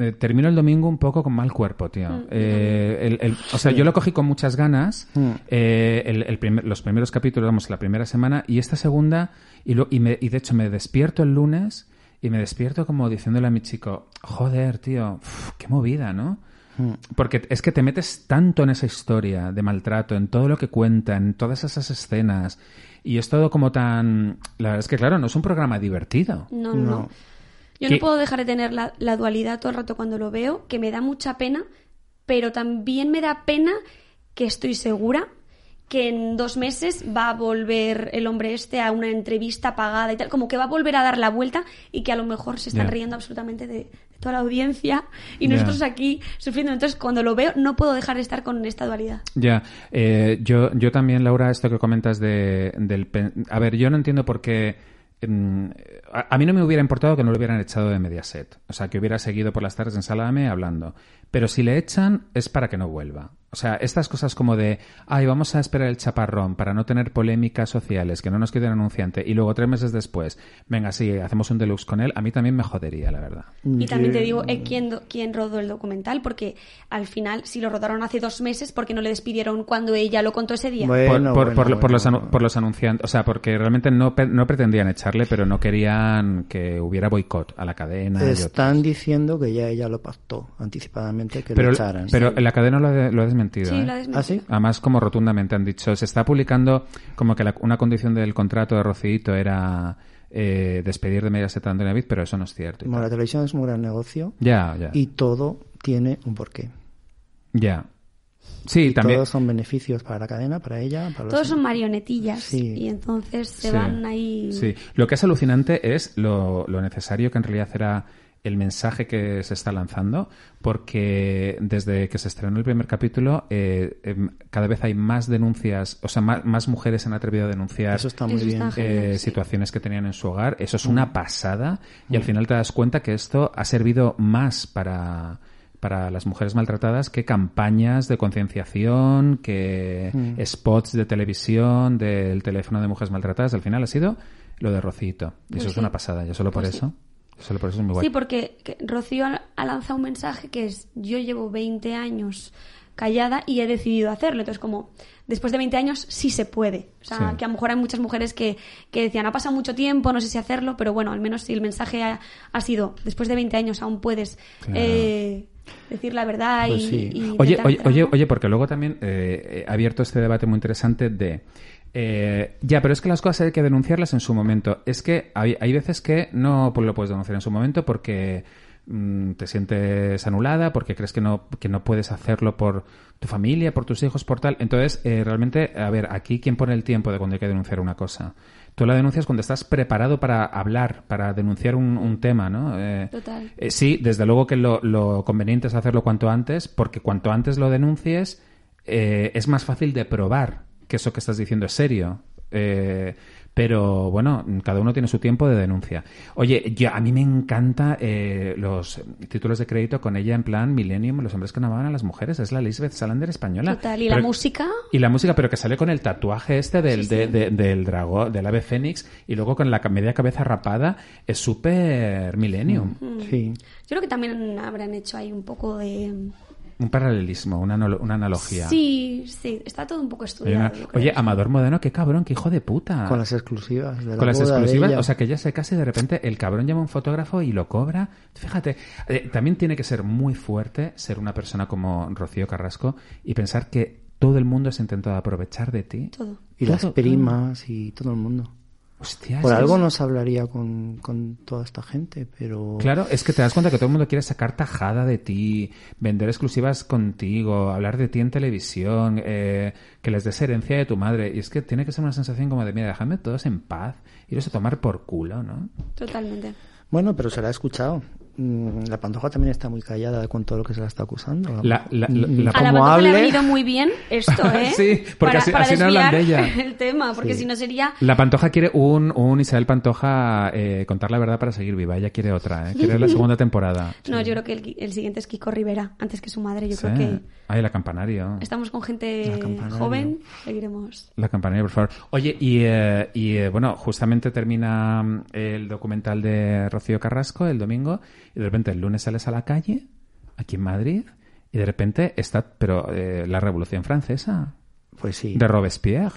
eh, termino el domingo un poco con mal cuerpo, tío. Mm, Eh, el- el- o sea, yo lo cogí con muchas ganas, Mm. eh, el- el primer- los primeros capítulos, vamos, la primera semana, y esta segunda, y, lo- y, me- y de hecho me despierto el lunes y me despierto como diciéndole a mi chico, joder, tío, uf, qué movida, ¿no? Mm. Porque es que te metes tanto en esa historia de maltrato, en todo lo que cuenta, en todas esas escenas, y es todo como tan... La verdad es que, claro, no es un programa divertido. No, no, no. Yo ¿Qué- no puedo dejar de tener la, la dualidad todo el rato cuando lo veo, que me da mucha pena, pero también me da pena que estoy segura que en dos meses va a volver el hombre este a una entrevista pagada y tal, como que va a volver a dar la vuelta y que a lo mejor se están riendo absolutamente de, de toda la audiencia y nosotros aquí sufriendo. Entonces, cuando lo veo, no puedo dejar de estar con esta dualidad. Ya, eh, yo, yo también, Laura, esto que comentas de, del... A ver, yo no entiendo por qué... a, mí no me hubiera importado que no lo hubieran echado de Mediaset. O sea, que hubiera seguido por las tardes en Salame hablando. Pero si le echan es para que no vuelva. O sea, estas cosas como de, ay, vamos a esperar el chaparrón para no tener polémicas sociales, que no nos quede un anunciante, y luego tres meses después, venga, sí, hacemos un deluxe con él, a mí también me jodería, la verdad. Y también te digo eh, quién, do- quién rodó el documental, porque al final, si lo rodaron hace dos meses, ¿por qué no le despidieron cuando ella lo contó ese día? Bueno, por, por- bueno, por- por los, anu- anunciantes, o sea, porque realmente no, no pretendían echarle, pero no querían que hubiera boicot a la cadena. Están diciendo que ya ella lo pactó anticipadamente que pero, lo echaran. pero la cadena lo ha, de- lo ha desmentido. Sí, ¿eh? lo ha desmentido. ¿Ah, sí? Además, como rotundamente han dicho, se está publicando como que la- una condición del contrato de Rocito era eh, despedir de Mediaset a Antonio David, pero eso no es cierto. Bueno, la televisión es un gran negocio Ya, ya. y todo tiene un porqué. Ya. Sí, Y también. Todos son beneficios para la cadena, para ella, para los... Todos son marionetillas Sí. y entonces se Sí, van ahí. Sí, lo que es alucinante es lo, lo necesario que en realidad era el mensaje que se está lanzando, porque desde que se estrenó el primer capítulo, eh, em, cada vez hay más denuncias, o sea, más, más mujeres se han atrevido a denunciar Eso está muy Eso bien. está genial, eh, sí. situaciones que tenían en su hogar. Eso es Mm. una pasada y al final te das cuenta que esto ha servido más para para las mujeres maltratadas que campañas de concienciación, que Mm. spots de televisión, del teléfono de mujeres maltratadas. Al final ha sido lo de Rocito. Y Pues eso es una pasada. Ya solo por Pues sí. eso. Muy guay. Sí, porque que Rocío ha lanzado un mensaje que es yo llevo 20 años callada y he decidido hacerlo. Entonces, como después de 20 años sí se puede. O sea, Sí. que a lo mejor hay muchas mujeres que, que decían, ha pasado mucho tiempo, no sé si hacerlo, pero bueno, al menos si el mensaje ha, ha sido, después de 20 años aún puedes Claro. eh, decir la verdad Pues y, sí. y Oye, oye, oye, oye, porque luego también eh, he abierto este debate muy interesante de... eh, ya, pero es que las cosas hay que denunciarlas en su momento. Es que hay, hay veces que no pues, lo puedes denunciar en su momento porque mm, te sientes anulada, porque crees que no, que no puedes hacerlo por tu familia, por tus hijos, por tal. Entonces, eh, realmente, a ver, aquí quién pone el tiempo de cuando hay que denunciar una cosa. Tú la denuncias cuando estás preparado para hablar, para denunciar un, un tema, ¿no? Eh, Total. eh, sí, desde luego que lo, lo conveniente es hacerlo cuanto antes, porque cuanto antes lo denuncies, eh, es más fácil de probar que eso que estás diciendo es serio. Eh, pero bueno, cada uno tiene su tiempo de denuncia. Oye, yo, a mí me encanta eh, los títulos de crédito con ella en plan Millennium, los hombres que no amaban a las mujeres. Es la Elizabeth Salander española. Total, y Pero- la música... y la música, pero que sale con el tatuaje este del, Sí, de- sí. de- del dragón, del ave fénix, y luego con la media cabeza rapada, es súper millennium. Sí. Yo creo que también habrán hecho ahí un poco de... Un paralelismo, una, una analogía. Sí, sí, está todo un poco estudiado. una-. Oye, Amador Modeno, qué cabrón, qué hijo de puta. Con las exclusivas. De la Con las exclusivas, ella. o sea que ya se casa y de repente el cabrón llama a un fotógrafo y lo cobra. Fíjate, eh, también tiene que ser muy fuerte ser una persona como Rocío Carrasco y pensar que todo el mundo se ha intentado aprovechar de ti. Todo. Y las Todo- primas y todo el mundo. Hostia, Por es- algo nos hablaría con, con toda esta gente, pero... Claro, es que te das cuenta que todo el mundo quiere sacar tajada de ti, vender exclusivas contigo, hablar de ti en televisión, eh, que les des herencia de tu madre. Y es que tiene que ser una sensación como de, mira, dejadme todos en paz, iros a tomar por culo, ¿no? Totalmente. Bueno, pero se la ha escuchado. Mm, La Pantoja también está muy callada con todo lo que se la está acusando. La- la- la- Mm, A la Pantoja le ha venido muy bien esto, ¿eh? Sí, porque para, así- para así no hablan de ella. el tema, porque Sí. si no sería... La Pantoja quiere un, un Isabel Pantoja eh, contar la verdad para seguir viva. Ella quiere otra, ¿eh? Quiere la segunda temporada. No, yo creo que el, el siguiente es Kiko Rivera, antes que su madre. Yo Sí. creo que Ay, la campanario. estamos con gente joven, seguiremos. La campanario, por favor. Oye, y, eh, y, eh, bueno, justamente termina mm, el documental de Rocío Carrasco el domingo Y de repente el lunes sales a la calle, aquí en Madrid, y de repente está, pero eh, la Revolución Francesa, Pues sí. de Robespierre.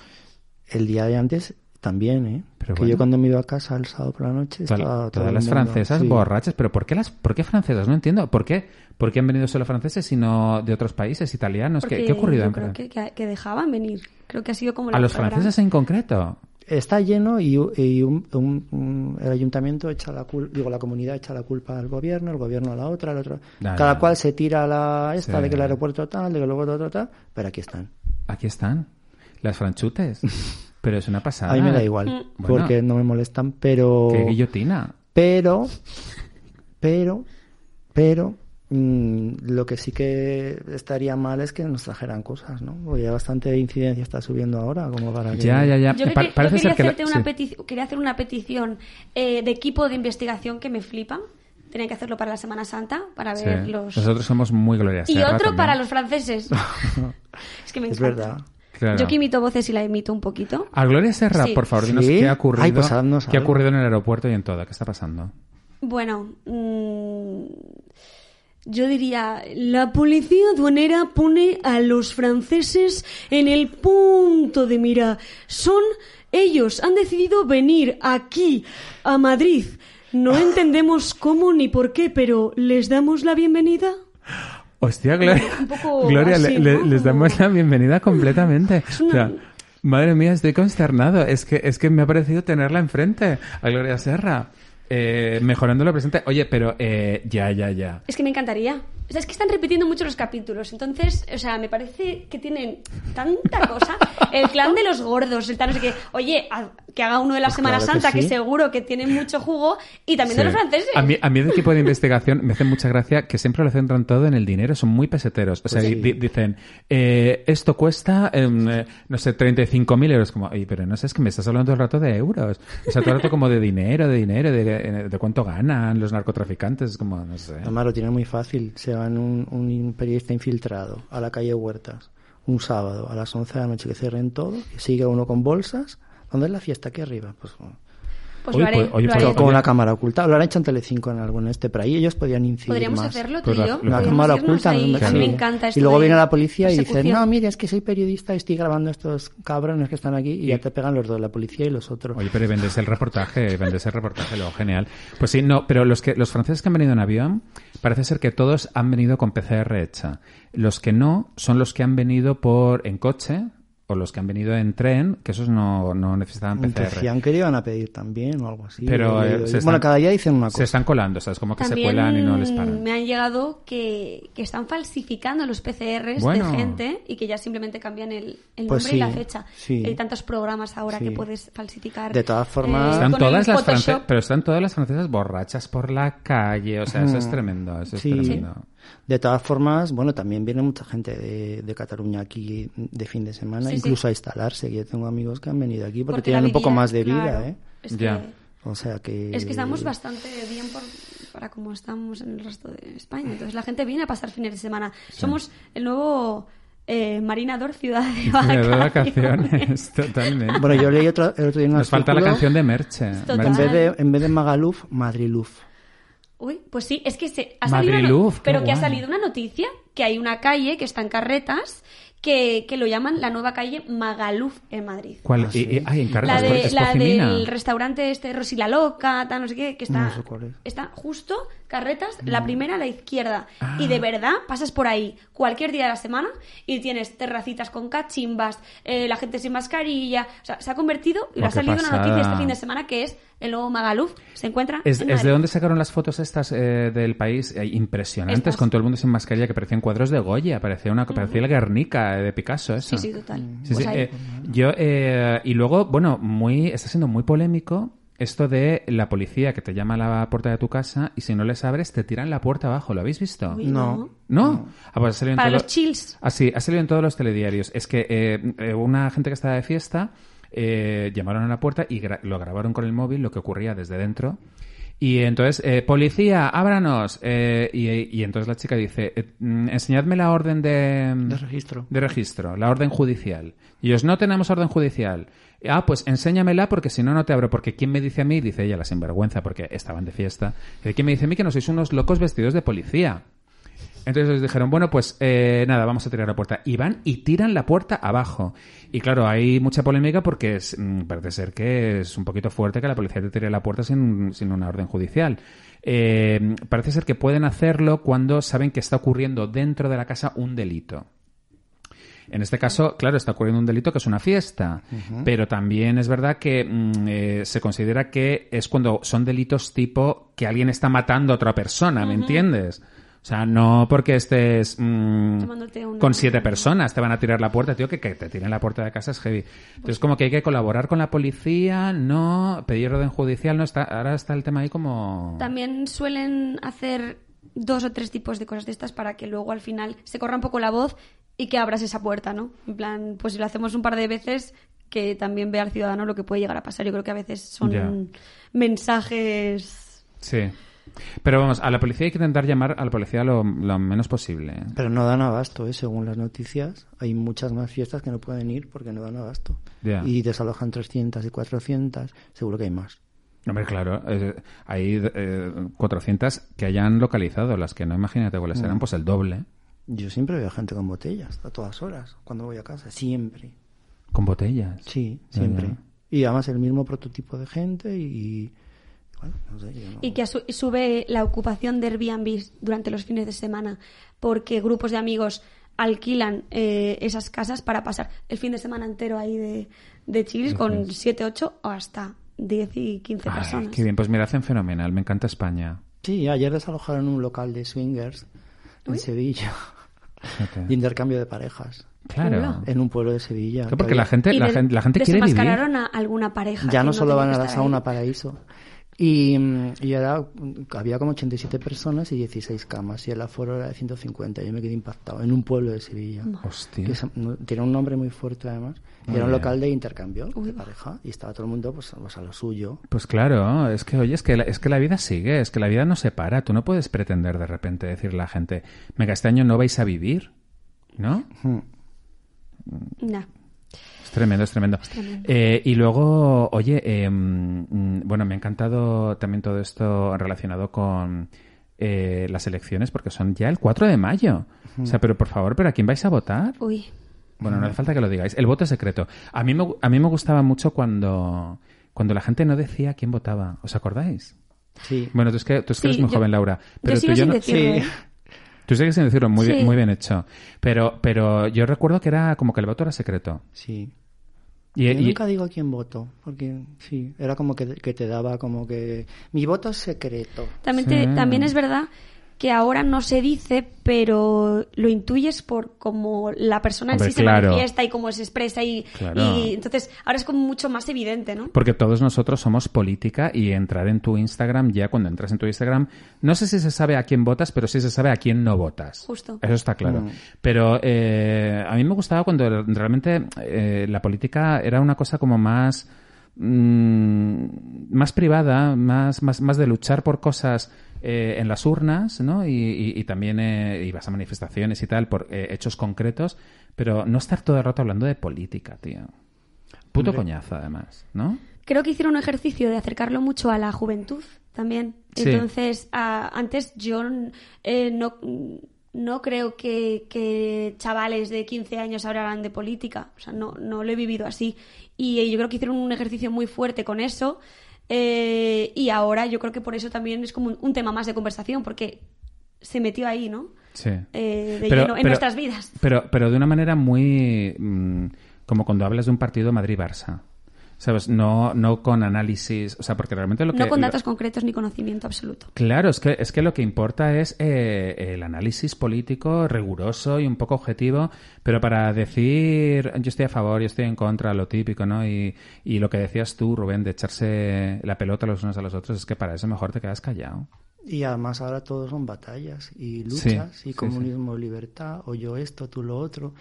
El día de antes también, ¿eh? Pero que bueno. yo cuando me iba a casa el sábado por la noche Toda- estaba todas las francesas sí. borrachas, pero ¿por qué las, por qué francesas? No entiendo. ¿Por qué? ¿Por qué han venido solo franceses y no de otros países, italianos? ¿Qué, qué ha ocurrido yo en creo que, dejaban venir. Creo que ha sido como la A los gran- franceses en concreto. Está lleno y, y un- un- un- el ayuntamiento echa la culpa, digo, la comunidad echa la culpa al gobierno, el gobierno a la otra, el otro. Ya, Cada cual se tira a la esta Sí. de que el aeropuerto tal, de que luego otro tal, pero aquí están. Aquí están. Las franchutes. Pero es una pasada. A mí me da igual, Bueno. porque no me molestan, pero... Qué guillotina. Pero, pero, pero, mm, lo que sí que estaría mal es que nos trajeran cosas, ¿no? Porque ya bastante incidencia está subiendo ahora, como para que... Ya, ya, ya. Yo, Pa- que- yo parece quería, ser que la- hacerte una sí. petici- quería hacer una petición eh, de equipo de investigación que me flipa. Tenía que hacerlo para la Semana Santa, para Sí. ver los... Nosotros somos muy glorias. Y otro para los franceses. es que me Es encanta. verdad. Claro. Yo que imito voces y la imito un poquito. A Gloria Serra, Sí. por favor, dinos ¿Sí? qué ha ocurrido. Ay, pues haznos ¿Qué ha ocurrido en el aeropuerto y en todo? ¿Qué está pasando? Bueno, mm, yo diría, la policía aduanera pone a los franceses en el punto de mira. Son ellos, han decidido venir aquí, a Madrid. No entendemos cómo ni por qué, pero ¿les damos la bienvenida? Hostia, Gloria. Gloria, así, le- le- ¿no? les damos la bienvenida completamente. una- O sea, madre mía, estoy consternado. Es que, es que me ha parecido tenerla enfrente, a Gloria Serra. Eh, mejorando lo presente. Oye, pero eh, ya, ya, ya. Es que me encantaría. O sea, es que están repitiendo mucho los capítulos. Entonces, o sea, me parece que tienen tanta cosa. El clan de los gordos, el tal no sé qué. Oye, a- que haga uno de la Pues Semana claro que Santa, que, sí. seguro que tiene mucho jugo. Y también de Sí. los franceses. A mí, a mí el equipo de investigación me hace mucha gracia que siempre lo centran todo en el dinero, son muy peseteros. O sea, Pues sí. di- dicen, eh, esto cuesta, em, eh, no sé, 35.000 euros. Como, oye, pero no sé, es que me estás hablando todo el rato de euros. O sea, todo el rato como de dinero, de dinero, de, de cuánto ganan los narcotraficantes. Es como, no sé. Además lo tienen muy fácil. Se un, un periodista infiltrado a la calle Huertas un sábado a las 11 de la noche que cierren todo, y sigue uno con bolsas. ¿Dónde es la fiesta? Aquí arriba. Pues, Pues Oye, lo haré. pues- oye, lo pues- haré. con oye. una cámara oculta. Lo han hecho en Telecinco en algún este, pero ahí ellos podían incidir Podríamos más. hacerlo tú Pues y la- yo. la cámara oculta. ahí. ¿no? A mí Sí. me encanta esto Y luego viene la policía y dice, no, mire, es que soy periodista y estoy grabando a estos cabrones que están aquí y ya te pegan los dos, la policía y los otros. Oye, pero vendes el reportaje, vendes el reportaje, luego genial. Pues sí, no, pero los que los franceses que han venido en avión, parece ser que todos han venido con PCR hecha. Los que no son los que han venido por en coche los que han venido en tren, que esos no, no necesitaban PCR. Decían que iban a pedir también o algo así. Pero, eh, se están- bueno, cada día dicen una Se cosa. están colando, ¿sabes? Como que También se cuelan y no les paran. me han llegado que, que están falsificando los PCRs Bueno. de gente y que ya simplemente cambian el, el Pues nombre y la fecha. sí. Hay tantos programas ahora Sí. que puedes falsificar. De todas formas- Están con todas las francesas, pero están todas las francesas borrachas por la calle, o sea, eso es tremendo, eso es Sí. tremendo. De todas formas, bueno, también viene mucha gente de, de Cataluña aquí de fin de semana, Sí, incluso sí. a instalarse. que Yo tengo amigos que han venido aquí porque, Porque tienen un poco más de vida, claro. ¿eh? Es que, Ya. O sea que... es que estamos bastante bien por- para como estamos en el resto de España. Entonces la gente viene a pasar fines de semana. Somos el nuevo eh, Marinador Ciudad de De Vacaciones. vacaciones, totalmente. Bueno, yo leí otro, otro día Nos falta la canción de Merche. En vez, de, en vez de Magaluf, Madriluf. Uy, pues sí, es que se ha salido una Madriluz, qué pero que ha salido una noticia que hay una calle que está en carretas que, que lo llaman la nueva calle Magaluf en Madrid. ¿Cuál? Ah, Y- y- sí. ay, en La, Cartas, de, es la del restaurante este Rosy la Loca, tal, no sé qué, que está, No sé cuál es. está justo, carretas, la Mm. primera a la izquierda. Ah. Y de verdad pasas por ahí cualquier día de la semana y tienes terracitas con cachimbas, eh, la gente sin mascarilla. O sea, se ha convertido, y lo ha salido una noticia este fin de semana que es el nuevo Magaluf. Se encuentra ¿Es, en es de dónde sacaron las fotos estas eh, del país? Eh, impresionantes, Estas. con todo el mundo sin mascarilla, que parecían cuadros de Goya, parecía, una, parecía el Guernica eh, de Picasso, eso. Sí, sí, total. Sí, Pues sí, eh, yo, eh, y luego, bueno, muy, está siendo muy polémico esto de la policía que te llama a la puerta de tu casa y si no les abres te tiran la puerta abajo. ¿Lo habéis visto? Uy, No. ¿No? Ah, pues ha salido en Para todo- los chills. Ah, sí, ha salido en todos los telediarios. Es que eh, una gente que estaba de fiesta eh, llamaron a la puerta y gra- lo grabaron con el móvil, lo que ocurría desde dentro. Y entonces, eh, policía, ábranos. Eh, y, y entonces la chica dice, eh, mm, enseñadme la orden de, De registro. de registro, la orden judicial. Y ellos, no tenemos orden judicial. Ah, pues enséñamela porque si no, no te abro. Porque ¿quién me dice a mí? Dice ella, la sinvergüenza, porque estaban de fiesta. ¿quién me dice a mí que no sois unos locos vestidos de policía? Entonces les dijeron, bueno, pues eh, nada, vamos a tirar la puerta. Y van y tiran la puerta abajo. Y claro, hay mucha polémica porque es, mm, parece ser que es un poquito fuerte que la policía te tire la puerta sin, sin una orden judicial. Eh, parece ser que pueden hacerlo cuando saben que está ocurriendo dentro de la casa un delito. En este caso, claro, está ocurriendo un delito que es una fiesta, pero también es verdad que mm, eh, se considera que es cuando son delitos tipo que alguien está matando a otra persona, ¿me entiendes? O sea, no porque estés mm, una- con siete personas te van a tirar la puerta, tío, que, que te tiren la puerta de casa es heavy. Entonces, como que hay que colaborar con la policía, no pedir orden judicial, no está. Ahora está el tema ahí como. También suelen hacer dos o tres tipos de cosas de estas para que luego al final se corra un poco la voz y que abras esa puerta, ¿no? En plan, pues si lo hacemos un par de veces, que también vea al ciudadano lo que puede llegar a pasar. Yo creo que a veces son mensajes... Sí. Pero vamos, a la policía hay que intentar llamar a la policía lo, lo menos posible. ¿eh? Pero no dan abasto, ¿eh? según las noticias. Hay muchas más fiestas que no pueden ir porque no dan abasto. Y desalojan 300 y 400. Seguro que hay más. Hombre, claro, eh, hay eh, 400 que hayan localizado, las que no, imagínate cuáles serán, pues el doble. Yo siempre veo gente con botellas a todas horas cuando voy a casa. Siempre. Con botellas. Sí, Ya, siempre. ya. Y además el mismo prototipo de gente y... Bueno, no sé, yo no- Y que su- sube la ocupación de Airbnb durante los fines de semana porque grupos de amigos alquilan eh, esas casas para pasar el fin de semana entero ahí de, de chill con 7, 8 o hasta 10 y 15 Ay, personas. qué bien, pues mira, hacen fenomenal, me encanta España. Sí, ayer desalojaron un local de swingers en Sevilla. Fíjate. de intercambio de parejas. Claro. En un pueblo de Sevilla. Claro, porque había- la gente, la de- gente, la gente quiere vivir. a alguna pareja. Ya no solo van a la sauna ahí. paraíso. Y, y era, había como 87 personas y 16 camas. Y el aforo era de 150. Yo me quedé impactado. En un pueblo de Sevilla. Hostia. Que se- no- tiene un nombre muy fuerte además. Y era un local de intercambio Uy, de pareja. Y estaba todo el mundo pues, pues a lo suyo. Pues claro, es que, oye, es que, la, es que la vida sigue, es que la vida no se para. Tú no puedes pretender de repente decirle a la gente, venga, este año no vais a vivir, ¿no? Nah. Es tremendo, es tremendo. Eh, y luego, oye, eh, bueno, me ha encantado también todo esto relacionado con eh, las elecciones, porque son ya el 4 de mayo. O sea, pero por favor, ¿pero a quién vais a votar? Uy. Bueno, no hace falta que lo digáis. El voto es secreto. A mí me, a mí me gustaba mucho cuando, cuando la gente no decía quién votaba. ¿Os acordáis? Sí. Bueno, tú es que, tú es que Sí, eres muy yo- joven, Laura. Pero yo tú sigo y yo sin no- decirlo, Sí. ¿eh? Tú sigues sin decirlo, muy, bien, muy bien hecho. Pero, pero yo recuerdo que era como que el voto era secreto. Sí. Y, Yo y- nunca digo a quién voto, porque sí, era como que, que te daba como que mi voto es secreto. También, te- Sí. también es verdad que ahora no se dice, pero lo intuyes por cómo la persona Hombre, en sí claro. se manifiesta y cómo se expresa y, Claro. y entonces ahora es como mucho más evidente, ¿no? Porque todos nosotros somos política y entrar en tu Instagram, ya cuando entras en tu Instagram, no sé si se sabe a quién votas, pero sí se sabe a quién no votas. Justo. Eso está claro. Mm. Pero eh, a mí me gustaba cuando realmente eh, la política era una cosa como más mm, más privada, más, más, más de luchar por cosas eh, en las urnas, ¿no? Y, y- y también eh, ibas a manifestaciones y tal por eh, hechos concretos, pero no estar todo el rato hablando de política, tío. Puto Hombre. coñazo, además, ¿no? Creo que hicieron un ejercicio de acercarlo mucho a la juventud también. Sí. Entonces, a- antes yo eh, no, no creo que, que chavales de 15 años hablaran de política. O sea, no, no lo he vivido así. Y eh, yo creo que hicieron un ejercicio muy fuerte con eso. Eh, y ahora yo creo que por eso también es como un, un tema más de conversación, porque se metió ahí, ¿no? Sí. Eh, de lleno en nuestras vidas. Pero, pero de una manera muy... mm, como cuando hablas de un partido Madrid-Barça. ¿Sabes? No, no con análisis... O sea, porque realmente lo que... No con lo- datos concretos ni conocimiento absoluto. Claro, es que, es que lo que importa es eh, el análisis político riguroso y un poco objetivo, pero para decir yo estoy a favor, yo estoy en contra, lo típico, ¿no? Y, y lo que decías tú, Rubén, de echarse la pelota los unos a los otros, es que para eso mejor te quedas callado. Y además ahora todo son batallas y Sí, luchas sí, y comunismo, libertad, o yo esto, tú lo otro.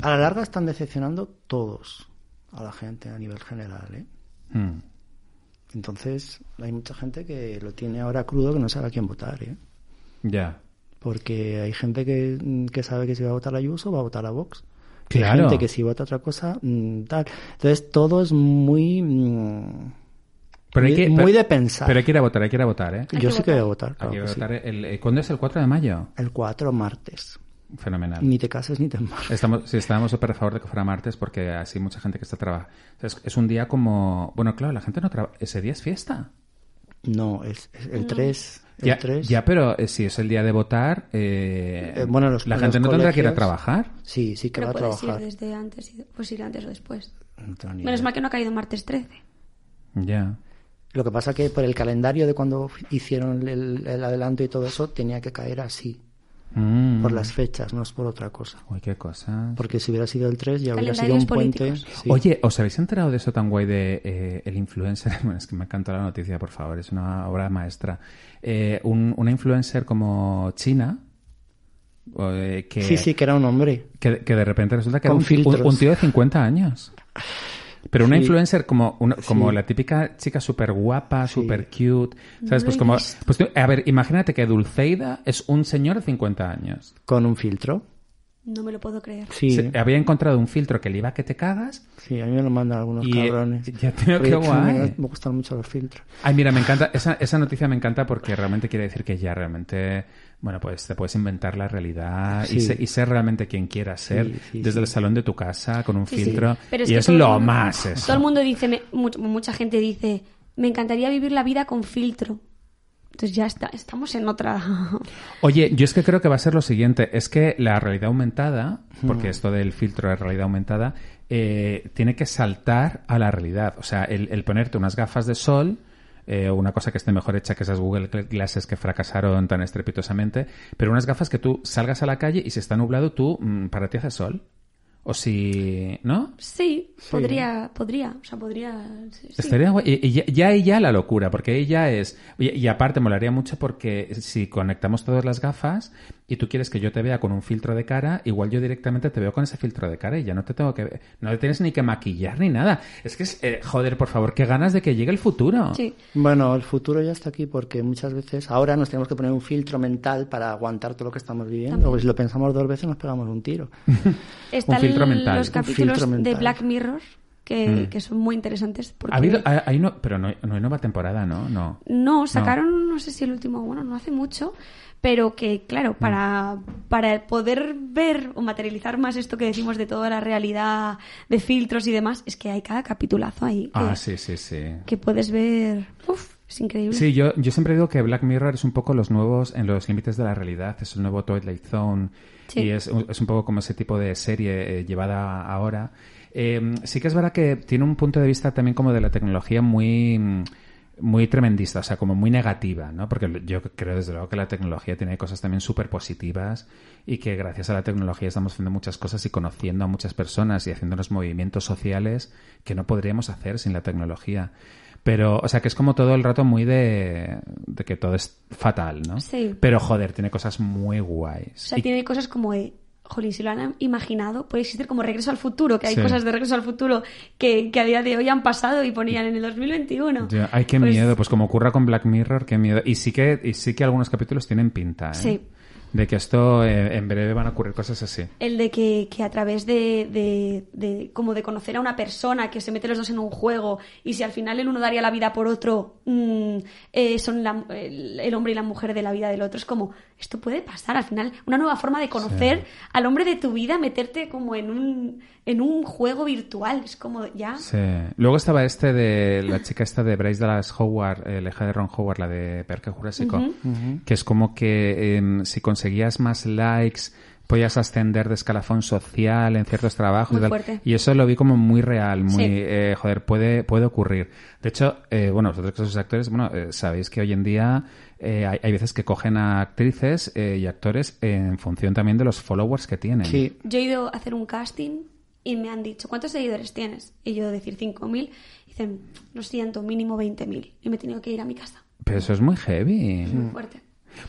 A la larga están decepcionando todos a la gente a nivel general, ¿eh? Mm. Entonces, hay mucha gente que lo tiene ahora crudo que no sabe a quién votar, ¿eh? Ya. Porque hay gente que, mm, que sabe que si va a votar a Ayuso, va a votar a Vox. Claro. Hay gente que si vota otra cosa, mm, tal. Entonces, todo es muy... mm, Pero hay muy, que, muy pero- de pensar. Pero hay que ir a votar, hay que ir a votar, ¿eh? Yo sí que voy a votar. votar. Hay claro que que sí. votar el, eh, ¿Cuándo es el 4 de mayo? El 4 martes. Fenomenal. Ni te cases ni te embarques. Estamos, sí, estábamos súper a favor de que fuera martes porque así mucha gente que está trabajando. Es, es un día como... Bueno, claro, la gente no trabaja. Ese día es fiesta. No, es, es el 3. El Ya, 3. ya, pero eh, si es el día de votar, eh, Eh, bueno, los- la los gente no tendrá que ir a trabajar. Sí, sí que Pero va a puedes trabajar. ir desde antes, y puedes ir antes o después. No Menos mal que no ha caído martes 13. Ya. Lo que pasa que por el calendario de cuando hicieron el, el adelanto y todo eso, tenía que caer así. Mm. Por las fechas, no es por otra cosa. Uy, qué cosas. Porque si hubiera sido el 3 ya hubiera sido un puente. políticos. sí. Oye, ¿os habéis enterado de eso tan guay de eh, el influencer? Bueno, es que me encanta la noticia, por favor, es una obra maestra. Eh, un- una influencer como China, eh, que, Sí, sí, que era un hombre. que, que de repente resulta que Con era un, un- un tío de 50 años. Pero una Sí. influencer como una, como Sí. la típica chica súper guapa, Sí. súper cute, ¿sabes? No Pues como... Pues, a ver, imagínate que Dulceida es un señor de 50 años. Con un filtro. No me lo puedo creer. Sí, Se- había encontrado un filtro que le iba que te cagas sí, a mí me lo mandan algunos Y, eh, cabrones. ya te veo Porque qué guay. Me, me gustan mucho los filtros. Ay, mira, me encanta, esa, esa noticia me encanta porque realmente quiere decir que ya realmente, bueno, pues te puedes inventar la realidad y, Sí. se- y ser realmente quien quieras ser Sí, sí, desde sí. el salón de tu casa con un Sí, sí. filtro. Pero y es todo el lo mundo- más eso. Todo el mundo dice, me- mucha gente dice, me encantaría vivir la vida con filtro. Entonces ya está, estamos en otra. Oye, yo es que creo que va a ser lo siguiente, es que la realidad aumentada, porque esto del filtro de realidad aumentada, eh, tiene que saltar a la realidad. O sea, el, el ponerte unas gafas de sol, eh, una cosa que esté mejor hecha que esas Google Glasses que fracasaron tan estrepitosamente, pero unas gafas que tú salgas a la calle y si está nublado tú, mm, para ti hace sol. O si, ¿no? Sí, podría, podría, o sea, podría. sí, sí. Estaría guay. Y, y ya, ya ya la locura, porque ya es. Y, y aparte, molaría mucho porque si conectamos todas las gafas y tú quieres que yo te vea con un filtro de cara, igual yo directamente te veo con ese filtro de cara y ya no te tengo que. No te tienes ni que maquillar ni nada. Es que es. eh, joder, por favor, qué ganas de que llegue el futuro. Sí. Bueno, el futuro ya está aquí porque muchas veces ahora nos tenemos que poner un filtro mental para aguantar todo lo que estamos viviendo. También. Si lo pensamos dos veces nos pegamos un tiro. Están filtro mental. los Un capítulos filtro de mental. Black Mirror que, Mm. que son muy interesantes. Porque Ha habido, ha- hay no, pero no, no hay nueva temporada, ¿no? No. No, sacaron, no. sé si el último, bueno, no hace mucho, pero que, Mm. claro, para, para poder ver o materializar más esto que decimos de toda la realidad de filtros y demás, es que hay cada capitulazo ahí que, Ah, sí, sí, sí. que puedes ver. Uf, es increíble. Sí, yo, yo siempre digo que Black Mirror es un poco los nuevos en los límites de la realidad, es el nuevo Twilight Zone Sí. y es, un- es un poco como ese tipo de serie eh, llevada ahora. Eh, sí que es verdad que tiene un punto de vista también como de la tecnología muy muy tremendista, o sea, como muy negativa, ¿no? Porque yo creo desde luego que la tecnología tiene cosas también súper positivas y que gracias a la tecnología estamos haciendo muchas cosas y conociendo a muchas personas y haciendo unos movimientos sociales que no podríamos hacer sin la tecnología. Pero, o sea, que es como todo el rato muy de, de que todo es fatal, ¿no? Sí. Pero, joder, tiene cosas muy guays. O sea, Y- tiene cosas como de, jolín, si lo han imaginado, puede existir como Regreso al Futuro, que hay Sí. cosas de Regreso al Futuro que, que a día de hoy han pasado y ponían en el 2021. Ya, Ay, qué Pues, miedo. Pues como ocurra con Black Mirror, qué miedo. Y sí que, y sí que algunos capítulos tienen pinta, ¿eh? Sí. De que esto eh, en breve van a ocurrir cosas así. El de que, que a través de, de, de- como de conocer a una persona que se mete los dos en un juego y si al final el uno daría la vida por otro, mm, eh, son la- el, el hombre y la mujer de la vida del otro. Es como, esto puede pasar. Al final, una nueva forma de conocer al hombre de tu vida, meterte como en un, en un juego virtual. Es como, ya. Sí. Luego estaba este de la chica esta de Bryce Dallas Howard, eh, la hija de Ron Howard, la de Parque Jurásico, que es como que em, si conseguías más likes podías ascender de escalafón social en ciertos trabajos Muy y tal. fuerte. Y eso lo vi como muy real, muy, Sí. eh, joder, puede, puede ocurrir. De hecho, eh, bueno, vosotros que sois actores, bueno, eh, sabéis que hoy en día eh, hay, hay veces que cogen a actrices eh, y actores en función también de los followers que tienen. Sí, Yo he ido a hacer un casting y me han dicho, ¿cuántos seguidores tienes? Y yo decir 5.000. Dicen, lo siento, mínimo 20.000. Y me he tenido que ir a mi casa. Pero eso es muy heavy. Muy fuerte.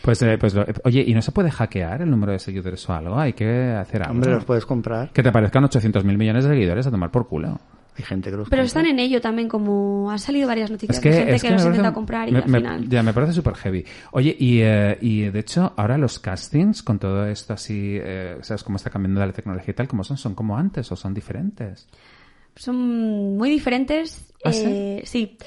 Pues, eh, pues lo- oye, ¿y no se puede hackear el número de seguidores o algo? Hay que hacer algo. hombre, los puedes comprar. Que te parezcan 800 mil millones de seguidores a tomar por culo. Hay gente que los Pero compra. están en ello también, como han salido varias noticias Es que, de gente es que, que los intenta comprar y me- al me- final... Ya, me parece súper heavy. Oye, y, eh, y de hecho, ahora los castings, con todo esto así, eh, ¿sabes cómo está cambiando la tecnología y tal? ¿Cómo son? ¿Son como antes o son diferentes? son muy diferentes. ¿Ah, eh, sí?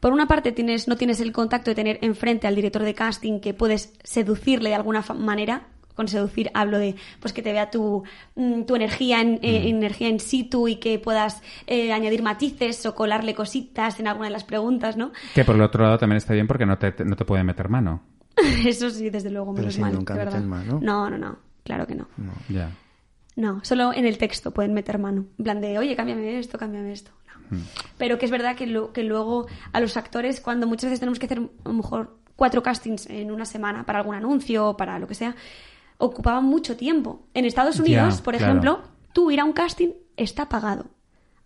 Por una parte tienes, no tienes el contacto de tener enfrente al director de casting que puedes seducirle de alguna manera. Con seducir hablo de pues que te vea tu, mm, tu energía en, eh, energía en situ y que puedas eh, añadir matices o colarle cositas en alguna de las preguntas, ¿no? Que por el otro lado también está bien porque no te, no te puede meter mano. Eso sí, desde luego, Pero menos sí, mal, nunca de meten verdad. mano. No, no, no, claro que no. Ya. No, solo en el texto pueden meter mano. En plan de, oye, cámbiame esto, cámbiame esto. No. Pero que es verdad que, lo- que luego a los actores, cuando muchas veces tenemos que hacer a lo mejor cuatro castings en una semana para algún anuncio o para lo que sea, ocupaban mucho tiempo. En Estados Unidos, Ya, por claro. ejemplo, tú ir a un casting está pagado.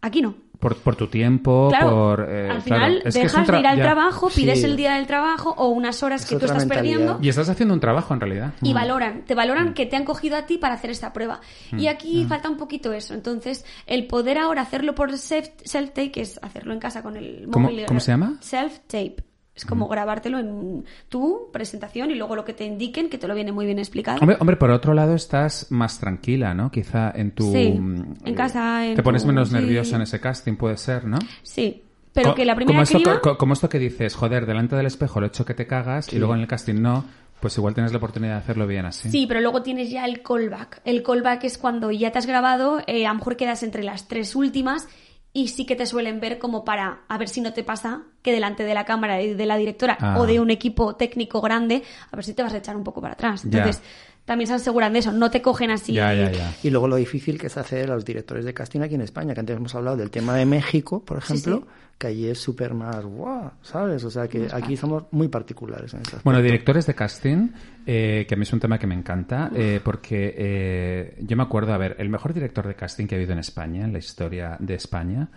Aquí no. Por, por tu tiempo, Claro, por... eh, al claro, final es que es un dejas de ir al ya. trabajo, pides Sí. el día del trabajo o unas horas Es que tú estás mentalidad. perdiendo Y estás haciendo un trabajo en realidad. y valoran, te valoran que te han cogido a ti para hacer esta prueba. Y aquí falta un poquito eso. Entonces, el poder ahora hacerlo por self- self-tape, que es hacerlo en casa con el ¿Cómo- móvil. cómo se llama? Self-tape. Es como grabártelo en tu presentación y luego lo que te indiquen, que te lo viene muy bien explicado. Hombre, hombre, por otro lado estás más tranquila, ¿no? Quizá en tu... Sí, mm, en casa, en Te pones tu- menos sí. nervioso en ese casting, puede ser, ¿no? Sí, pero Co- que la primera como esto, criba... co- como esto que dices, joder, delante del espejo lo he hecho que te cagas y luego en el casting no, pues igual tienes la oportunidad de hacerlo bien así. Sí, pero luego tienes ya el callback. El callback es cuando ya te has grabado, eh, a lo mejor quedas entre las tres últimas y sí que te suelen ver como para a ver si no te pasa que delante de la cámara y de la directora Ah. o de un equipo técnico grande, a ver si te vas a echar un poco para atrás. Entonces, también se aseguran de eso, no te cogen así. Ya, ya, ya. Y luego lo difícil que es hacer a los directores de casting aquí en España, que antes hemos hablado del tema de México, por ejemplo, sí. que allí es súper más guau, ¿sabes? O sea que aquí somos muy particulares en aspecto. Bueno, directores de casting, eh, que a mí es un tema que me encanta, eh, porque eh, yo me acuerdo, a ver, el mejor director de casting que ha habido en España, en la historia de España,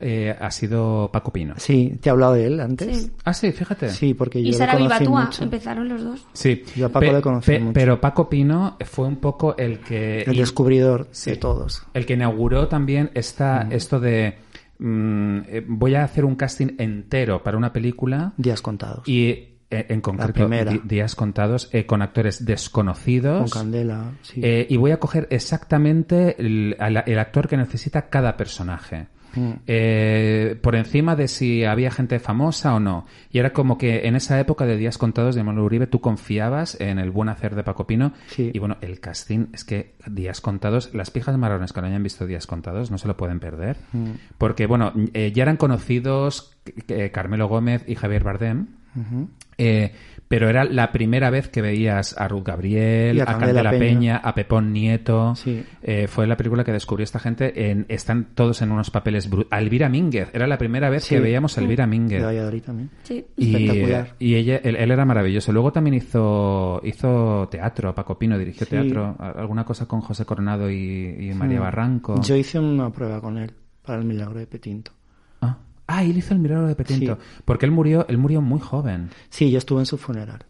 eh, ha sido Paco Pino. Sí, te he hablado de él antes. Sí. Ah, sí, fíjate. Sí, porque yo Y Sara Vivatúa, empezaron los dos. Sí, Yo a Paco le conocí mucho. pero Paco Pino fue un poco el que... El descubridor Sí. de todos. El que inauguró también esta, esto de mm, eh, voy a hacer un casting entero para una película Días contados. y eh, en concreto días contados eh, con actores Con desconocidos Candela, sí. eh, y voy a coger exactamente el actor que necesita cada personaje. Mm. Eh, por encima de si había gente famosa o no. Y era como que en esa época de Días Contados de Manuel Uribe tú confiabas en el buen hacer de Paco Pino. Sí. Y bueno, el casting es que Días Contados, las pijas marrones que no hayan visto Días Contados no se lo pueden perder. Mm. Porque bueno, eh, ya eran conocidos eh, Carmelo Gómez y Javier Bardem. Eh, pero era la primera vez que veías a Ruth Gabriel, a a Candela Peña. Peña. a Pepón Nieto. Sí. Eh, fue la película que descubrió esta gente. En, están todos en unos papeles brutales. A Elvira Mínguez. Era la primera vez Sí. que veíamos a Elvira De Mínguez. Valladolid también. Sí. Y, Espectacular. y ella, él, él era maravilloso. Luego también hizo, hizo teatro. Paco Pino dirigió Sí. teatro. Alguna cosa con José Coronado y, y María Mm. Barranco. Yo hice una prueba con él para el milagro de Petinto. Ah. Él hizo el milagro de Petinto. Sí. Porque él murió, él murió muy joven. Sí, yo estuve en su funeral.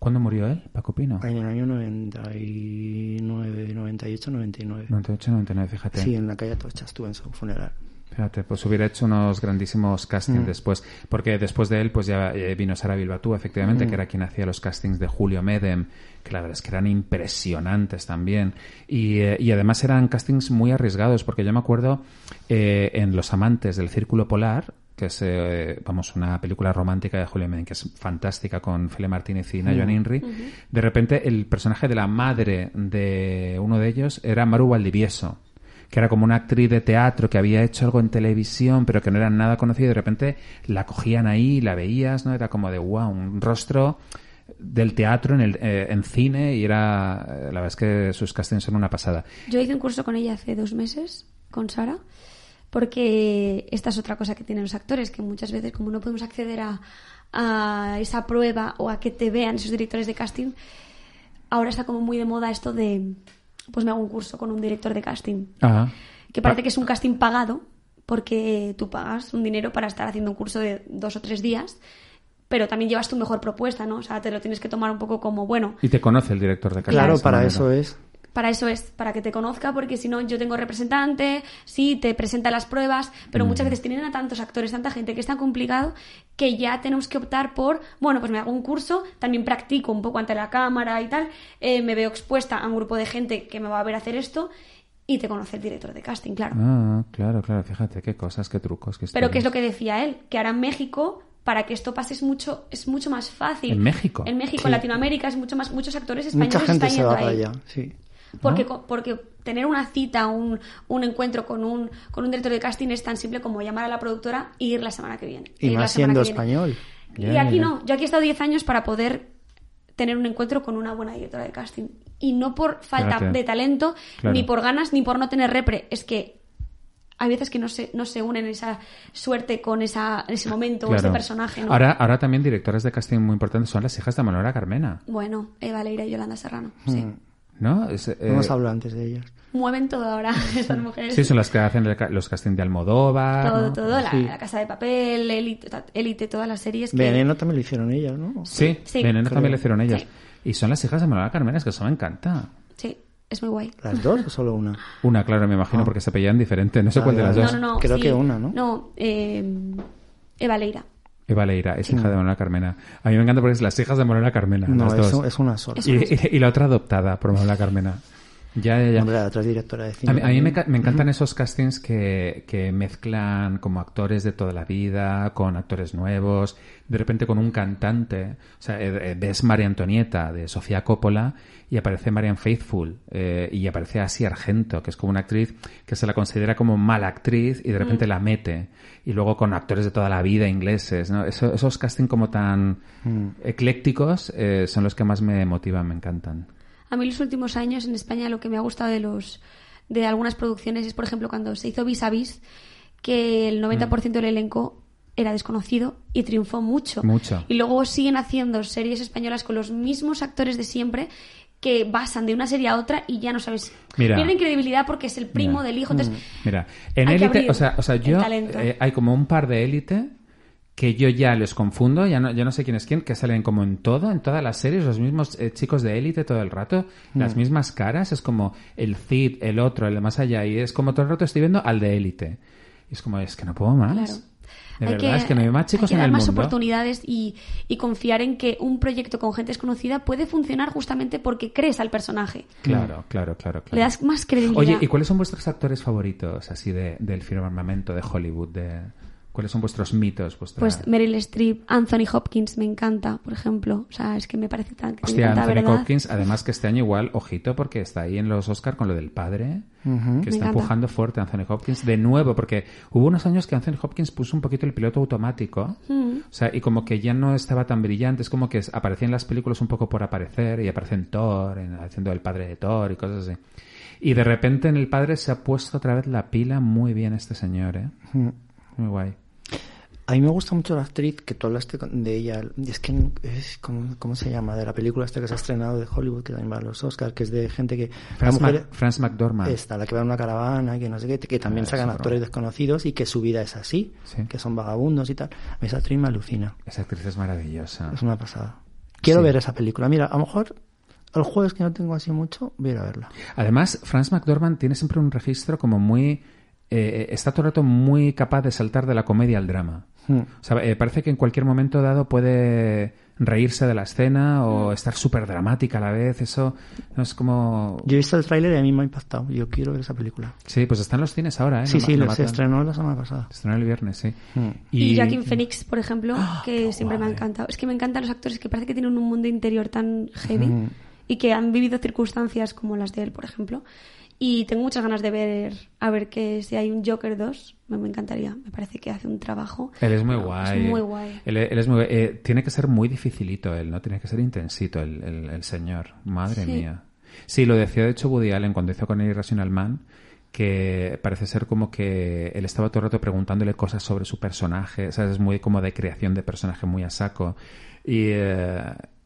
¿Cuándo murió él, Paco Pino? En el año 99, 98, 99. 98, 99, fíjate. Sí, en la calle Atocha estuve en su funeral. Fíjate, pues hubiera hecho unos grandísimos castings después, porque después de él pues ya eh, vino Sara Bilbatú, efectivamente, que era quien hacía los castings de Julio Medem, que la verdad es que eran impresionantes también. Y, eh, y además eran castings muy arriesgados, porque yo me acuerdo eh, en Los Amantes del Círculo Polar, que es, eh, vamos, una película romántica de Julio Medem, que es fantástica con Fele Martínez y Nayon Inri, de repente el personaje de la madre de uno de ellos era Maru Valdivieso que era como una actriz de teatro que había hecho algo en televisión, pero que no era nada conocida, y de repente la cogían ahí, la veías, ¿no? Era como de, wow, un rostro del teatro en, el, eh, en cine, y era, eh, la verdad es que sus castings son una pasada. Yo hice un curso con ella hace dos meses, con Sara, porque esta es otra cosa que tienen los actores, que muchas veces como no podemos acceder a, a esa prueba o a que te vean esos directores de casting, ahora está como muy de moda esto de, pues me hago un curso con un director de casting, Ajá. que parece que es un casting pagado, porque tú pagas un dinero para estar haciendo un curso de dos o tres días, pero también llevas tu mejor propuesta, ¿no? O sea, te lo tienes que tomar un poco como, bueno, Y te conoce el director de casting. Claro, para manera. eso es. para eso es, para que te conozca, porque si no, yo tengo representante, sí, te presenta las pruebas, pero muchas veces tienen a tantos actores, tanta gente que es tan complicado que ya tenemos que optar por, bueno, pues me hago un curso, también practico un poco ante la cámara y tal, eh, me veo expuesta a un grupo de gente que me va a ver hacer esto y te conoce el director de casting, claro. Ah, claro, claro, fíjate qué cosas, qué trucos, qué Pero ¿qué es lo que decía él? Que ahora en México, para que esto pase es mucho, es mucho más fácil. ¿En México? En México, Sí. en Latinoamérica, es mucho más, muchos actores españoles Mucha gente están se yendo va ahí. allá, sí. Porque, porque tener una cita, un, un encuentro con un, con un director de casting es tan simple como llamar a la productora y ir la semana que viene. Y ir la más semana siendo que viene. español. Y aquí no. Yo aquí he estado 10 años para poder tener un encuentro con una buena directora de casting. Y no por falta de talento, Claro. ni por ganas, ni por no tener repre. Es que hay veces que no se, no se unen esa suerte con esa, ese momento o ese Claro. personaje. ¿no? Ahora, ahora también directoras de casting muy importantes son las hijas de Manuela Carmena, Bueno, Eva Leira y Yolanda Serrano. Sí. ¿no? Es, eh, Hemos hablado antes de ellas. Mueven todo ahora esas mujeres. sí, son las que hacen el los castings de Almodóvar. Todo, ¿no? todo, la, Sí. la Casa de Papel, Élite, todas las series que... Veneno también lo hicieron ellas, ¿no? Sí, Sí. Veneno Creo. también lo hicieron ellas. Sí. Y son las hijas de Manuela Carmena, es que eso me encanta. Sí, es muy guay. ¿Las dos o solo una? Una, claro, me imagino, Ah. porque se apellidan diferente. No sé Ah, cuál de ya, las dos. No, no, no. Creo sí. que una, ¿no? No, eh, Eva Leira. Eva Leira, es hija de Manuela Carmena. A mí me encanta porque es las hijas de Manuela Carmena. No, las es, dos. es una sola. Es Y, y- y la otra adoptada por Manuela Carmena. Ya, ya, ya. Hombre, la otra directora de cine. A mí, a mí me, encantan esos castings que, que mezclan como actores de toda la vida con actores nuevos, de repente con un cantante. O sea, eh, eh, ves María Antonieta de Sofía Coppola y aparece Marian Faithful eh, y aparece Asia Argento, que es como una actriz que se la considera como mala actriz y de repente la mete. Y luego con actores de toda la vida ingleses. ¿no? Eso- esos castings como tan eclécticos eh, son los que más me motivan, me encantan. A mí los últimos años en España lo que me ha gustado de los de algunas producciones es, por ejemplo, cuando se hizo Vis a Vis, que el 90% del elenco era desconocido y triunfó mucho. Mucho. Y luego siguen haciendo series españolas con los mismos actores de siempre que basan de una serie a otra y ya no sabes. Mira. Pierden credibilidad porque es el primo Mira. del hijo. Entonces, Mira, en élite, o sea, o sea, yo eh, hay como un par de élite que yo ya les confundo, ya no, ya no sé quién es quién, que salen como en todo, en todas las series, los mismos eh, chicos de élite todo el rato, las mismas caras, es como el Cid, el otro, el de más allá, y es como todo el rato estoy viendo al de élite. Y es como, es que no puedo más. Claro. De Hay verdad, es que no hay más chicos hay que en dar el más mundo. oportunidades y, y confiar en que un proyecto con gente desconocida puede funcionar justamente porque crees al personaje. Claro, claro, claro, claro. Le das más credibilidad. Oye, ¿y cuáles son vuestros actores favoritos así de, del firmamento de Hollywood? De, ¿Cuáles son vuestros mitos? Vuestra... Pues Meryl Streep, Anthony Hopkins me encanta, por ejemplo. O sea, es que me parece tan que Hostia, Anthony verdad. Hopkins, además que este año igual, ojito, porque está ahí en los Oscar con lo del padre, que Me está encanta. empujando fuerte Anthony Hopkins de nuevo, porque hubo unos años que Anthony Hopkins puso un poquito el piloto automático, Mm. o sea, y como que ya no estaba tan brillante, es como que aparecía en las películas un poco por aparecer, y aparece en Thor, en, haciendo el padre de Thor y cosas así. Y de repente en el padre se ha puesto otra vez la pila muy bien este señor, ¿eh? Muy guay. A mí me gusta mucho la actriz que tú hablaste de ella. Es que, es, ¿cómo, ¿cómo se llama? De la película esta que se ha estrenado de Hollywood, que también va a los Oscars, que es de gente que... mujer- Mac- Franz McDormand. Esta, la que va en una caravana, que no sé qué, que también Ah, sacan es actores broma. desconocidos y que su vida es así, Sí. que son vagabundos y tal. Esa actriz me alucina, Esa actriz es maravillosa. es una pasada. Quiero Sí. ver esa película. Mira, a lo mejor el jueves que no tengo así mucho, voy a ir a verla. Además, Franz McDormand tiene siempre un registro como muy... eh, está todo el rato muy capaz de saltar de la comedia al drama. Hmm. O sea, eh, parece que en cualquier momento dado puede reírse de la escena Hmm. o estar súper dramática a la vez. Eso no es como... Yo he visto el tráiler y a mí me ha impactado. Yo quiero ver esa película. Sí, pues está en los cines ahora, ¿eh? sí, No sí, ma- no lo se estrenó la semana pasada. Se estrenó el viernes, sí. Hmm. Y, Joaquin Phoenix, por ejemplo, que siempre me ha encantado. Es que me encantan los actores que parece que tienen un mundo interior tan heavy y que han vivido circunstancias como las de él, por ejemplo. Y tengo muchas ganas de ver, a ver que si hay un Joker 2, me, me encantaría. Me parece que hace un trabajo. Él es muy Es guay. muy guay. Él, él es muy eh, tiene que ser muy dificilito él, ¿no? Tiene que ser intensito el, el- el señor. Madre Sí. mía. Sí, lo decía de hecho Woody Allen cuando hizo con Irrational Man, que parece ser como que él estaba todo el rato preguntándole cosas sobre su personaje, ¿sabes? Es muy como de creación de personaje muy a saco. Y, eh,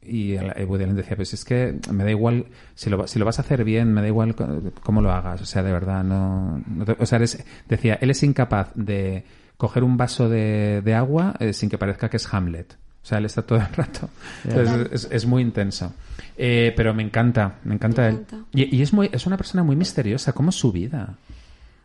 y el- eh, Woody Allen decía, pues es que me da igual, si lo, va- si lo vas a hacer bien, me da igual cómo lo hagas, o sea, de verdad, no... no te- o sea, eres- decía, él es incapaz de coger un vaso de, de agua eh, sin que parezca que es Hamlet. O sea, él está todo el rato. Entonces, es, es muy intenso. Eh, pero me encanta, me encanta Me él. encanta. Y, y es, muy, es una persona muy misteriosa. ¿Cómo es su vida?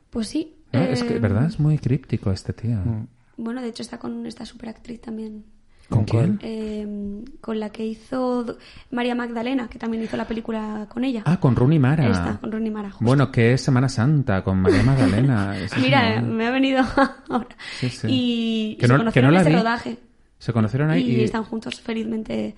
Pues sí. ¿no? Es que, ¿verdad? Es muy críptico este tío. Mm. Bueno, de hecho está con esta superactriz también. ¿Con quién? eh, con la que hizo María Magdalena, que también hizo la película con ella. Ah, con Rooney Mara. Esta, con Rooney Mara. justo. Bueno, que es Semana Santa con María Magdalena. Mira, me ha venido ahora. Sí, sí. Y, Que y no- se que conocieron no la en vi. rodaje. Se conocieron ahí y, y... están juntos felizmente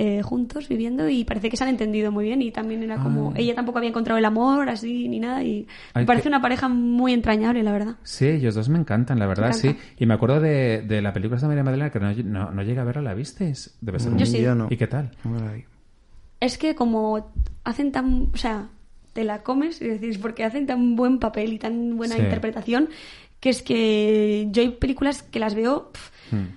eh, juntos viviendo y parece que se han entendido muy bien y también era como Ah. ella tampoco había encontrado el amor así ni nada y Ay, me parece que- una pareja muy entrañable la verdad Sí, ellos dos me encantan, la verdad, sí. Y me acuerdo de, de la película de María Magdalena que no, no, no llegué a verla, ¿la visteis? Debe ser Mm, Yo sí. yo no. ¿Y qué tal? Es que como hacen tan o sea te la comes y decís porque hacen tan buen papel y tan buena Sí. interpretación que es que yo hay películas que las veo Hmm.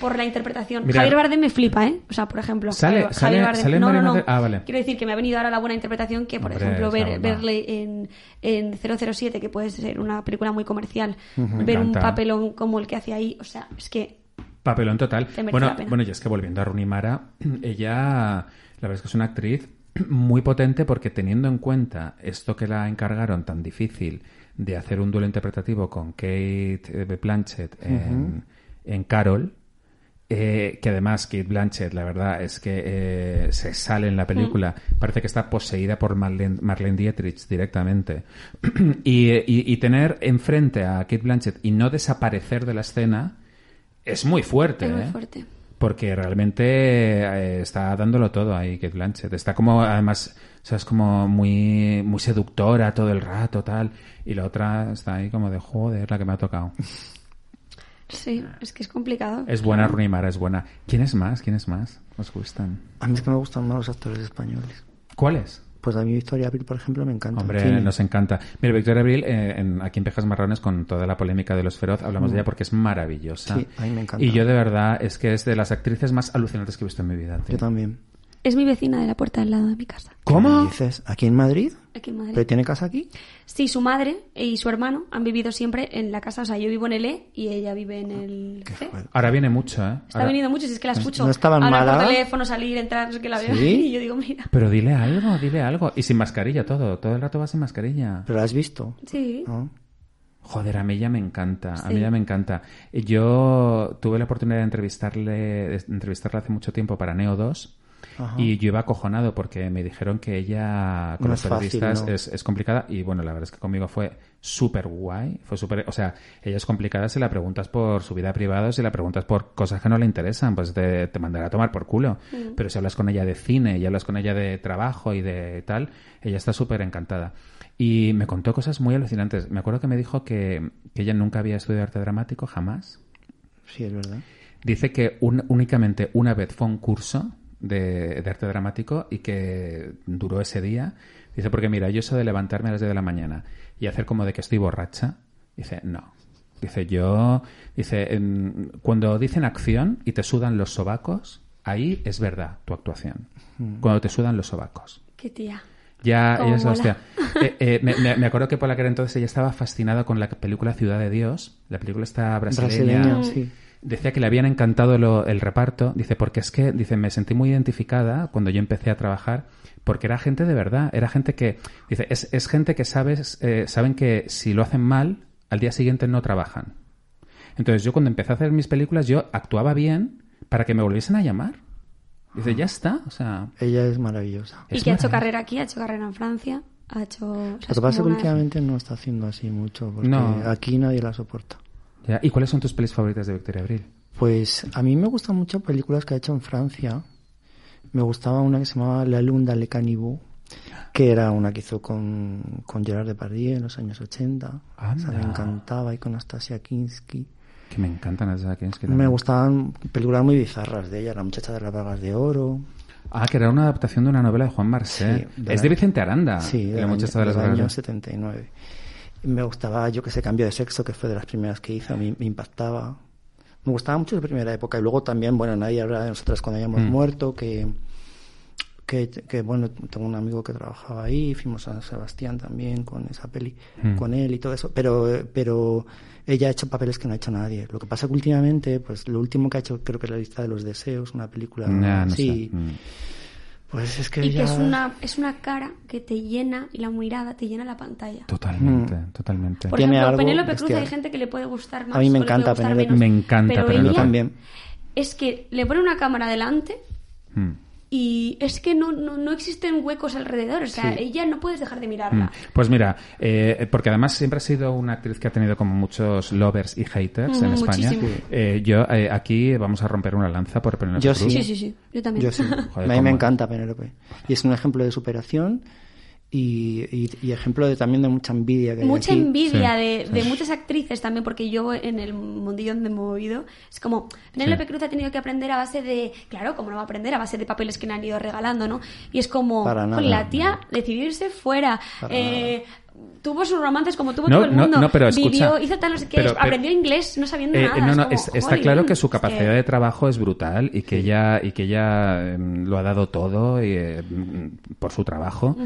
Por la interpretación. Mira- Javier Bardem me flipa, ¿eh? O sea, por ejemplo. Sale- Javier- sale- Bardem- sale no, no, no. Ah, vale. Quiero decir que me ha venido ahora la buena interpretación que, por Hombre, ejemplo, ver, verle en, en 007, que puede ser una película muy comercial, Me ver un papelón como el que hace ahí, o sea, es que Papelón total. Bueno, bueno, y es que volviendo a Rooney Mara, ella, la verdad es que es una actriz muy potente porque teniendo en cuenta esto que la encargaron tan difícil de hacer un duelo interpretativo con Kate eh, Blanchett en, en Carol, eh, que además Kate Blanchett, la verdad es que eh, se sale en la película, parece que está poseída por Marlene, Marlene Dietrich directamente. y, y- y tener enfrente a Kate Blanchett y no desaparecer de la escena es muy fuerte. es muy ¿eh? fuerte. Porque realmente eh, está dándolo todo ahí, Kate Blanchett. Está como, además, o sea, es como muy, muy seductora todo el rato, tal. Y la otra está ahí como de, joder, la que me ha tocado. Sí, es que es complicado. Es buena, Rooney Mara, es buena. ¿Quién es más? ¿Quién es más? ¿Os gustan? A mí es que me gustan más los actores españoles. ¿Cuáles? Pues a mí Victoria Abril, por ejemplo, me encanta. Hombre, nos encanta. Mira, Victoria Abril, eh, en- aquí en Pejas Marrones, con toda la polémica de los feroz, hablamos de ella porque es maravillosa. Mm. Sí, a mí me encanta. Y yo de verdad es que es de las actrices más alucinantes que he visto en mi vida. tío. Yo también. Es mi vecina de la puerta del lado de mi casa, ¿Qué ¿Cómo? dices? ¿Aquí en Madrid? Aquí en Madrid. ¿Pero tiene casa aquí? Sí, su madre y su hermano han vivido siempre en la casa. O sea, yo vivo en el E y ella vive en el C. fuerte. Ahora viene mucho, ¿eh? Está Ahora- venido mucho, si es que la escucho. ¿No estaba en Málaga? por teléfono, salir, entrar, no sé qué la veo. ¿Sí? Y yo digo, mira. Pero dile algo, dile algo. Y sin mascarilla todo. Todo el rato va sin mascarilla. ¿Pero la has visto? Sí. ¿No? Joder, a mí ella me encanta. A mí ella me encanta. Yo tuve la oportunidad de entrevistarle, de entrevistarla hace mucho tiempo para Neo 2. Ajá. Y yo iba acojonado porque me dijeron que ella con No los es fácil, periodistas ¿no? es, es complicada. Y bueno, la verdad es que conmigo fue súper guay. Fue súper, o sea, ella es complicada si la preguntas por su vida privada, si la preguntas por cosas que no le interesan, pues te, te mandará a tomar por culo. Pero si hablas con ella de cine y hablas con ella de trabajo y de tal, ella está súper encantada. Y me contó cosas muy alucinantes. Me acuerdo que me dijo que, que ella nunca había estudiado arte dramático, jamás. Sí, es verdad. Dice que un- únicamente una vez fue un curso de, de arte dramático y que duró ese día. Dice, porque mira, yo eso de levantarme a las 10 de la mañana y hacer como de que estoy borracha, dice, no. Dice, yo, dice, en- cuando dicen acción y te sudan los sobacos, ahí es verdad tu actuación. Cuando te sudan los sobacos. Qué tía. Ya, ella es la hostia. Eh, eh, me acuerdo que por la que era entonces ella estaba fascinada con la película Ciudad de Dios, la película está brasileña. Brasileña, sí. Decía que le habían encantado lo- el reparto. Dice, porque es que, dice, me sentí muy identificada cuando yo empecé a trabajar, porque era gente de verdad, era gente que, dice, es, es gente que sabes, eh, saben que si lo hacen mal, al día siguiente no trabajan. Entonces yo cuando empecé a hacer mis películas, yo actuaba bien para que me volviesen a llamar. Dice, ya está, o sea... Ella es maravillosa. Y Es que ha hecho carrera aquí, ha hecho carrera en Francia, ha hecho... Lo que pasa es que últimamente no está haciendo así mucho, porque No. aquí nadie la soporta. Ya. ¿Y cuáles son tus pelis favoritas de Victoria Abril? Pues a mí me gustan mucho películas que ha hecho en Francia. Me gustaba una que se llamaba La Lunda Le Canibou, que era una que hizo con, con Gerard Depardieu en los años 80. O sea, me encantaba, y con Nastasia Kinski. Que me encantan que que Me gustaban películas muy bizarras de ella, La muchacha de las vagas de oro. Ah, que era una adaptación de una novela de Juan. Sí, de es la- de Vicente Aranda. Sí, la del muchacha año, de las del año Vagas. 79. Me gustaba, yo que sé, Cambio de Sexo, que fue de las primeras que hizo, a mí me impactaba. Me gustaba mucho la primera época y luego también, bueno, nadie habla de nosotras cuando hayamos Mm. muerto, que que, que, bueno, tengo un amigo que trabajaba ahí, fuimos a Sebastián también con esa peli, Mm. con él y todo eso, pero, pero ella ha hecho papeles que no ha hecho nadie. Lo que pasa que últimamente, pues lo último que ha hecho creo que es La lista de los deseos, una película no así, sé. Mm. Pues es que Y que ya... es una, es una cara que te llena y la mirada te llena la pantalla. Totalmente, Mm. totalmente. Por Tiene ejemplo, Penélope Cruz hay gente que le puede gustar más. A mí me encanta Penélope. Me encanta Penélope. También. Es que le pone una cámara delante Mm. Y es que no, no, no existen huecos alrededor. O sea, Sí. ella no puedes dejar de Mm. mirarla. Pues mira, eh, porque además siempre ha sido una actriz que ha tenido como muchos lovers y haters en Mm, España. Eh, yo eh, aquí vamos a romper una lanza por Penélope Yo Cruz. Sí, sí, sí. Yo también. Yo sí. Joder, a mí cómo- me encanta Penélope. Y es un ejemplo de superación y, y- y ejemplo de, también de mucha envidia que hay Mucha aquí. envidia Sí, de, sí. de muchas actrices también, porque yo en el mundillo donde me he movido, es como, Penélope Sí. Cruz ha tenido que aprender a base de, claro, como no va a aprender, a base de papeles que le han ido regalando, ¿no? Y es como, Para nada. con la tía decidirse fuera, Para eh, tuvo sus romances como tuvo No, todo el no, mundo, no, pero escucha, vivió, hizo tal, no sé qué, pero- pero- aprendió inglés no sabiendo Eh, nada. no, es no, como, es- está claro que su es que- capacidad de trabajo es brutal y que ella y que ella em, lo ha dado todo y, eh, mm, por su trabajo,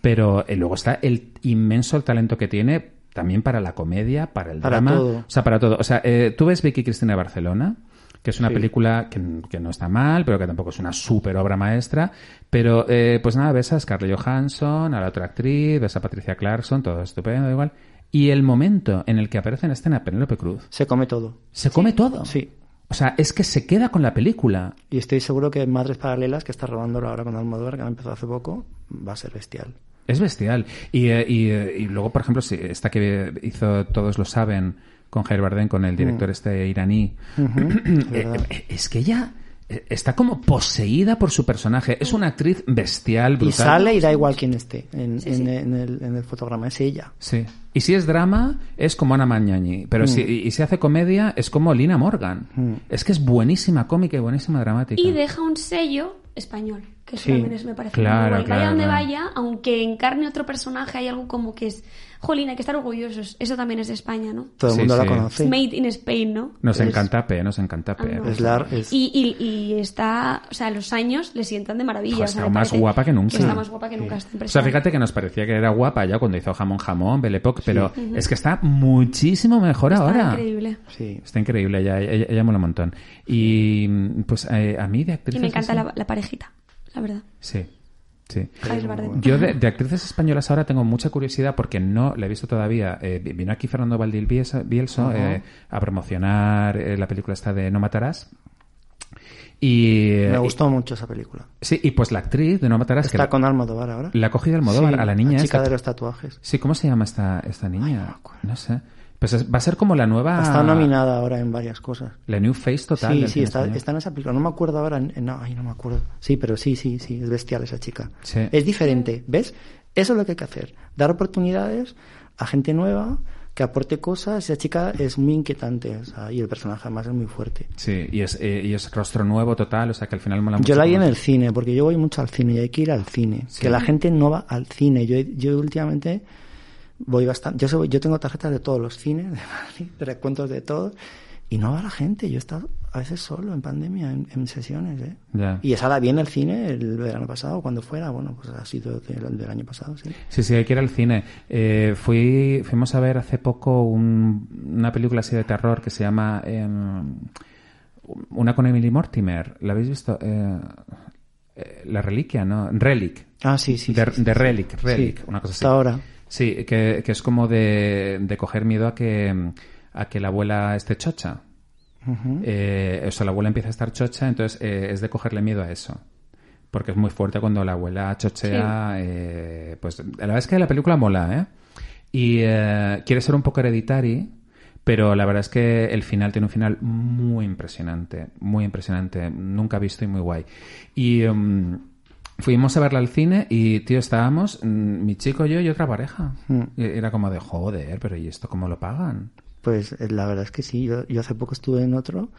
pero eh, luego está el inmenso talento que tiene también para la comedia, para el Para drama, todo. o sea, para todo. O sea, eh, tú ves Vicky Cristina de Barcelona, que es una Sí. película que, que no está mal, pero que tampoco es una súper obra maestra, pero eh, pues nada, ves a Scarlett Johansson, a la otra actriz, ves a Patricia Clarkson, todo estupendo, igual. Y el momento en el que aparece en escena Penélope Cruz, Se come todo. se come todo. Sí. O sea, es que se queda con la película. Y estoy seguro que Madres Paralelas, que está rodando ahora con Almodóvar, que ha empezado hace poco, va a ser bestial. Es bestial. Y, eh, y, eh, y luego, por ejemplo, si esta que hizo Todos lo saben con Jair Bardem, con el director este iraní, es eh, eh, es que ella eh, está como poseída por su personaje. Es una actriz bestial, brutal. Y sale y da igual quién esté en, Sí, en- sí. en el, en el fotograma, es ella. Sí. Y si es drama, es como Ana Mañañi. Pero si, y, y si hace comedia, es como Lina Morgan. Mm. Es que es buenísima cómica y buenísima dramática. Y deja un sello español, que eso Sí. también es, me parece Claro, muy guay. claro, Vaya donde claro. vaya, aunque encarne otro personaje, hay algo como que es, jolín, hay que estar orgullosos. Eso también es de España, ¿no? Todo el Sí, mundo sí. la conoce. Es made in Spain, ¿no? Nos Es- encanta P, nos encanta P. Ah, no. Es la- es- Y, y, y está, o sea, los años le sientan de maravilla. Jo, o sea, está más guapa que nunca. está más guapa que nunca. está O sea, fíjate que nos parecía que era guapa ya cuando hizo Jamón Jamón, Belle Époque, pero es que está muchísimo mejor Está ahora. increíble. Sí. Está increíble, ella, ella, ella mola un montón. Y pues eh, a mí de Y actrices... me encanta la parejita, la verdad. Sí, sí. Yo de, de actrices españolas ahora tengo mucha curiosidad porque no la he visto todavía. Eh, vi- vino aquí Fernando Valdil Bielso, eh, a promocionar eh, la película esta de No Matarás. Y, Me y- gustó mucho esa película. sí, y pues la actriz de No Matarás que Está la, con Almodóvar ahora. la ha cogido Almodóvar Sí, a la niña chica esta. de los tatuajes. Sí, ¿cómo se llama esta, esta Ay, niña? no sé. Pues es- va a ser como la nueva... Está nominada ahora en varias cosas. La New Face total. sí, sí, está, está en esa película. No me acuerdo ahora. en- en- no, ay, no me acuerdo. Sí, pero sí, sí, sí. Es bestial esa chica. Sí. Es diferente. ¿Ves? Eso es lo que hay que hacer. Dar oportunidades a gente nueva que aporte cosas. Esa chica es muy inquietante. o sea, y el personaje además es muy fuerte. Sí, y es, eh, y es rostro nuevo total, o sea que al final mola mucho. Yo la vi en el cine, porque yo voy mucho al cine y hay que ir al cine. Sí. Que la gente no va al cine. Yo, yo últimamente voy bastante. Yo, soy- yo tengo tarjetas de todos los cines, de Madrid, recuentos de todos, y no va la gente. Yo he estado a veces solo en pandemia, en, en sesiones. ¿eh? Y esa la vi en el cine el verano pasado, cuando fuera. Bueno, pues ha sido del, del año pasado, sí. Sí, sí, hay que ir al cine. Eh, fui, fuimos a ver hace poco un- una película así de terror que se llama em, Una con Emily Mortimer. ¿La habéis visto? Eh, eh, la reliquia, ¿no? Relic. Ah, sí, sí. de, sí, sí. de Relic, Relic, una cosa así. hasta ahora. Sí, que, que es como de, de coger miedo a que, a que la abuela esté chocha. Eh, o sea, la abuela empieza a estar chocha, entonces eh, es de cogerle miedo a eso. Porque es muy fuerte cuando la abuela chochea. eh, pues la verdad es que la película mola, ¿eh? Y eh, quiere ser un poco hereditary, pero la verdad es que el final tiene un final muy impresionante, muy impresionante, nunca visto y muy guay. Y mm, fuimos a verla al cine y, tío, estábamos, mm, mi chico, yo y otra pareja. Mm. Y era como de, joder, pero ¿y esto cómo lo pagan? Pues eh, la verdad es que sí. Yo, yo hace poco estuve en otro,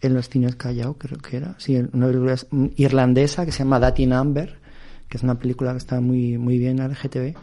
en los cines Callao, creo que era. Sí, en una película mm, irlandesa que se llama Datin Amber, que es una película que está muy, muy bien en LGTB.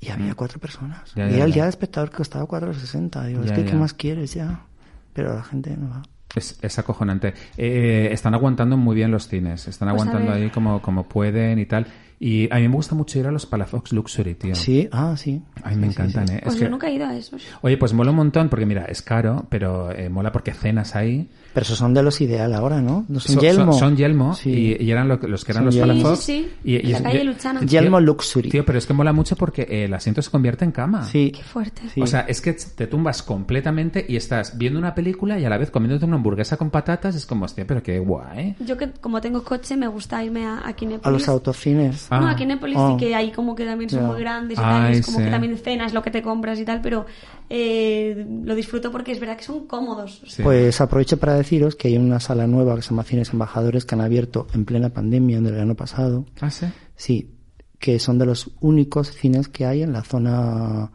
Y había cuatro personas. Ya, y ya, era el ya. día del espectador que costaba 4,60. Digo, es que. ¿qué más quieres ya? Pero la gente no va. Es, es acojonante. Eh, están aguantando muy bien los cines. Están Pues aguantando ahí como, como pueden y tal. Y a mí me gusta mucho ir a los Palafox Luxury, tío. Sí, ah, sí. A mí me encantan, ¿eh? Pues Es yo que- nunca he ido a esos. Oye, pues mola un montón porque mira, es caro, pero eh, mola porque cenas ahí. Pero esos son de los ideal ahora, ¿no? ¿No son Son- Yelmo? Son, son Yelmo Sí. y, y eran lo que- los que eran Son los Yelmo. Palafox. Sí, sí, sí. Y, En la es- calle Luchana. Yelmo Luxury. Tío, pero es que mola mucho porque el asiento se convierte en cama. Sí. Qué fuerte. Sí. O sea, es que te tumbas completamente y estás viendo una película y a la vez comiéndote una hamburguesa con patatas. Es como, hostia, pero qué guay. Yo que como tengo coche me gusta irme a, a Kinépolis. A los autocines. Ah. No, a Kinépolis Oh. sí que ahí como que también son muy grandes y tal, y es como sí. que también cenas lo que te compras y tal, pero eh, lo disfruto porque es verdad que son cómodos. Sí. Pues aprovecho para deciros que hay una sala nueva que se llama Cines Embajadores que han abierto en plena pandemia del verano pasado. ¿Ah, sí? Sí, que son de los únicos cines que hay en la zona,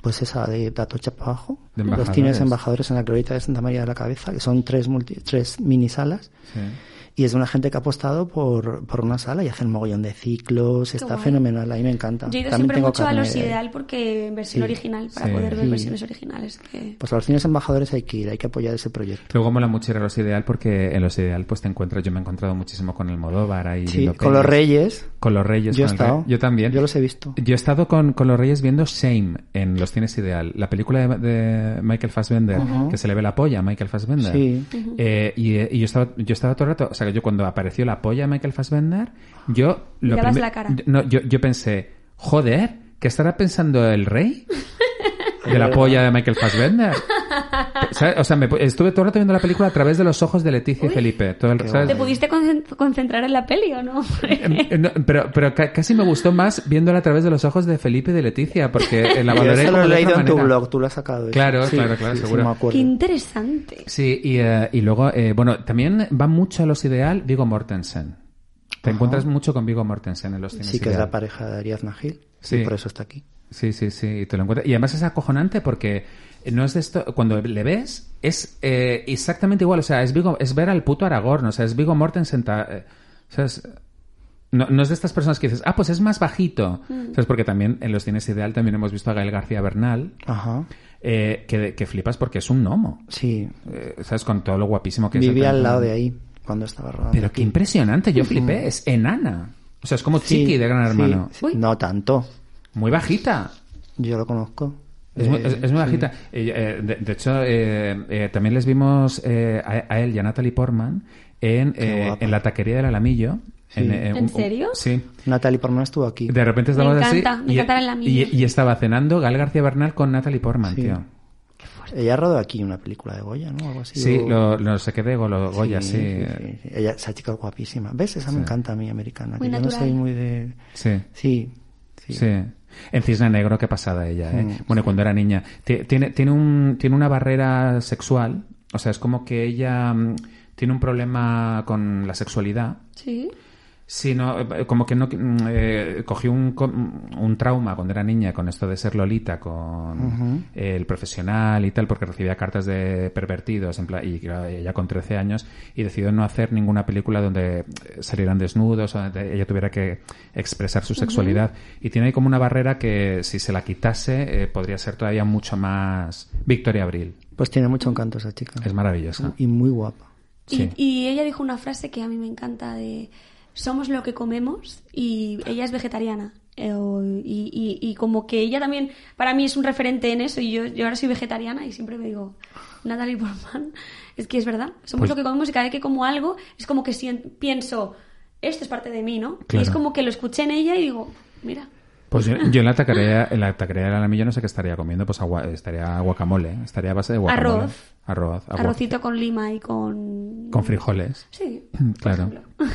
pues esa de Atocha para abajo. De los embajadores. cines embajadores en la glorieta de Santa María de la Cabeza, que son tres, multi- tres mini salas. Sí. Y es de una gente que ha apostado por, por una sala y hacen mogollón de ciclos. Está guay. fenomenal, a mí me encanta. Yo he ido También siempre tengo mucho a los de- ideal porque en versión Sí. original, para Sí. poder ver Sí. versiones originales. Que... Pues a los cines embajadores hay que ir, hay que apoyar ese proyecto. Luego mola mucho ir a los ideal porque en los ideal pues te encuentras, yo me he encontrado muchísimo con el Modóvar ahí Sí, con los reyes. Con los reyes. Yo he rey. estado. Yo también. Yo los he visto. Yo he estado con, con los Reyes viendo Shame en los cines ideal, la película de, de Michael Fassbender, que se le ve la polla a Michael Fassbender. Sí. Eh, y, y yo estaba, yo estaba todo el rato, o sea, que yo cuando apareció la polla de Michael Fassbender, yo lo Mirabas primer- la cara. No, yo, yo pensé, joder, ¿qué estará pensando el rey? De la polla de Michael Fassbender. ¿Sabes? O sea, me, estuve todo el rato viendo la película a través de los ojos de Leticia y Felipe. Todo el, ¿sabes? ¿Te pudiste concen- concentrar en la peli o no? Eh, no, pero pero ca- casi me gustó más viéndola a través de los ojos de Felipe y de Leticia, porque eh, la valoré eso lo como he leído en tu blog, tú lo has sacado. eso. Claro, Sí, claro, claro, sí, sí, seguro. me acuerdo. Qué interesante. Sí, y, eh, y luego, eh, bueno, también va mucho a los ideal Vigo Mortensen. Te Ajá. encuentras mucho con Vigo Mortensen en los cines Sí, que es ideal. la pareja de Ariadna Gil. Sí. Y por eso está aquí. Sí, sí, sí, y te lo encuentras. Y además es acojonante porque no es de esto, cuando le ves, es eh, exactamente igual, o sea, es Vigo, es ver al puto Aragorn, o sea, es Vigo Mortensen, ta- eh, o sea, es- no, no es de estas personas que dices, ah, pues es más bajito. ¿Sabes? Porque también en los cines ideal también hemos visto a Gael García Bernal, Ajá. eh, que, que flipas porque es un gnomo. Sí. Eh, ¿Sabes? Con todo lo guapísimo que es. el Vivía al lado de ahí cuando estaba rodando. Pero qué impresionante, yo flipé, es enana. O sea, es como Sí, Chiqui de Gran Hermano. sí. No tanto. Muy bajita. Yo lo conozco. Es, muy, Eh, es- es muy sí. bajita. Eh, eh, de, de hecho, eh, eh, también les vimos eh, a, a él y a Natalie Portman en, eh, en la taquería del Alamillo. Sí. ¿En serio? sí. Natalie Portman estuvo aquí. De repente Me estaba así. encanta, me y, encanta el Alamillo. y, y estaba cenando Gal García Bernal con Natalie Portman, Sí. tío. Ella rodó aquí una película de Goya, ¿no? Algo así. Sí, o- lo, lo sé que de Goya, sí. sí, sí, sí. Ella, esa chica es guapísima. ¿Ves? Esa me encanta a mí, americana. Muy que yo no natural. soy muy de... Sí. Sí. Sí. En Cisne Negro, qué pasada ella, ¿eh? Mm, bueno, cuando era niña. Ti- Tiene, tiene, un, tiene una barrera sexual. O sea, es como que ella mm, tiene un problema con la sexualidad. Sí. Sí, no, eh, como que no mm, eh, cogió un, co- un trauma cuando era niña con esto de ser Lolita, con eh, el profesional y tal, porque recibía cartas de pervertidos, en y ella con 13 años, y decidió no hacer ninguna película donde eh, salieran desnudos, o donde ella tuviera que expresar su sexualidad. Y tiene ahí como una barrera que si se la quitase, eh, podría ser todavía mucho más Victoria Abril. Pues tiene mucho encanto esa chica. Es maravillosa. Y muy guapa. Sí. Y, y ella dijo una frase que a mí me encanta de somos lo que comemos y ella es vegetariana. Eh, y, y- y como que ella también para mí es un referente en eso y yo, yo ahora soy vegetariana y siempre me digo Natalie Portman es que es verdad somos Pues- lo que comemos y cada vez que como algo es como que sien- pienso esto es parte de mí ¿no? Claro. y es como que lo escuché en ella y digo mira Pues yo, yo en la taquería, en la taquería del alamillo no sé qué estaría comiendo, pues agua, estaría guacamole, estaría a base de guacamole. Arroz. Arroz. agua- arrocito con lima y con Con frijoles. sí Claro.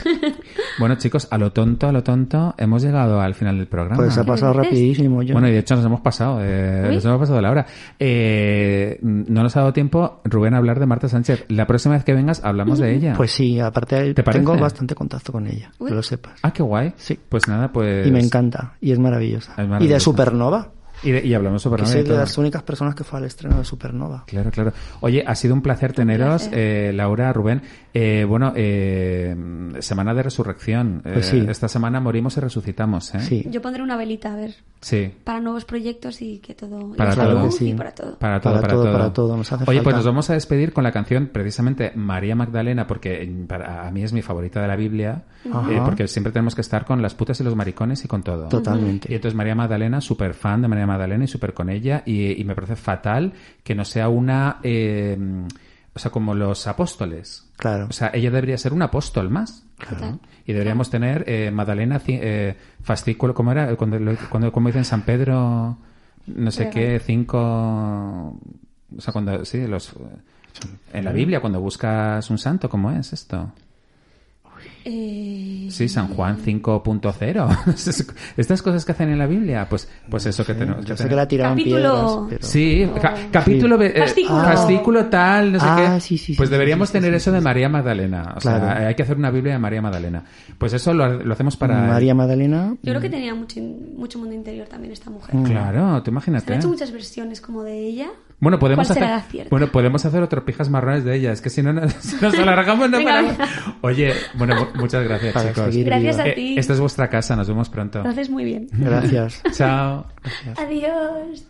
Bueno, chicos, a lo tonto, a lo tonto, hemos llegado al final del programa. Pues ha pasado rapidísimo. Yo. Bueno, y de hecho nos hemos pasado, eh, nos hemos pasado de la hora. Eh, no nos ha dado tiempo, Rubén, a hablar de Marta Sánchez. La próxima vez que vengas hablamos de ella. Pues sí, aparte ¿Te parece? tengo bastante contacto con ella, Uy. que lo sepas. Ah, qué guay. Sí. Pues nada, pues... Y me encanta, y es maravillosa. Es Y de Supernova, Y, de- y hablamos sobre que soy de las únicas personas que fue al estreno de Supernova. Claro, claro. Oye, ha sido un placer teneros, placer. eh, Laura, Rubén. Eh, bueno, eh, semana de resurrección. Pues Eh, sí. Esta semana morimos y resucitamos, ¿eh? Sí. yo pondré una velita a ver Sí. para nuevos proyectos y que todo Para y todo. salud Sí. y para todo. Para todo, Para para, todo, todo. para todo, nos hace Oye, pues nos vamos a despedir con la canción precisamente María Magdalena, porque para, a mí es mi favorita de la Biblia, eh, porque siempre tenemos que estar con las putas y los maricones y con todo. Totalmente. Y entonces María Magdalena, súper fan de María Magdalena y súper con ella, y, y me parece fatal que no sea una... eh, o sea, como los apóstoles. Claro. O sea, ella debería ser un apóstol más. Total. Y deberíamos tener eh, Magdalena ci- eh, fascículo, ¿cómo era? Cuando, cuando como dicen San Pedro, no sé qué, cinco... O sea, cuando, sí, los... En la Biblia, cuando buscas un santo, ¿cómo es esto? Eh, Sí, San Juan 5.0. Estas cosas que hacen en la Biblia, pues, pues eso que tenemos que Yo sé tener. que la tiraron Capítulo- piedras, pero... Sí, ca- capítulo, eh, Fascículo. fascículo tal, no sé Ah, qué. sí, sí, pues sí, deberíamos sí, sí, tener sí, eso sí, de sí. María Magdalena. O sea, Claro. hay que hacer una Biblia de María Magdalena. Pues eso lo, lo hacemos para... María Magdalena... Yo creo que tenía mucho, mucho mundo interior también esta mujer. Mm. Claro, te Se imagínate. han hecho muchas versiones como de ella. Bueno, podemos ¿Cuál será hacer, bueno, podemos hacer otro pijas marrones de ella. Es que si no nos, si nos alargamos no Venga, paramos. venga. Oye, bueno, mu- muchas gracias, Para chicos. Gracias viva. a Eh, ti. esta es vuestra casa. Nos vemos pronto. Lo haces muy bien. Gracias. Chao. Adiós.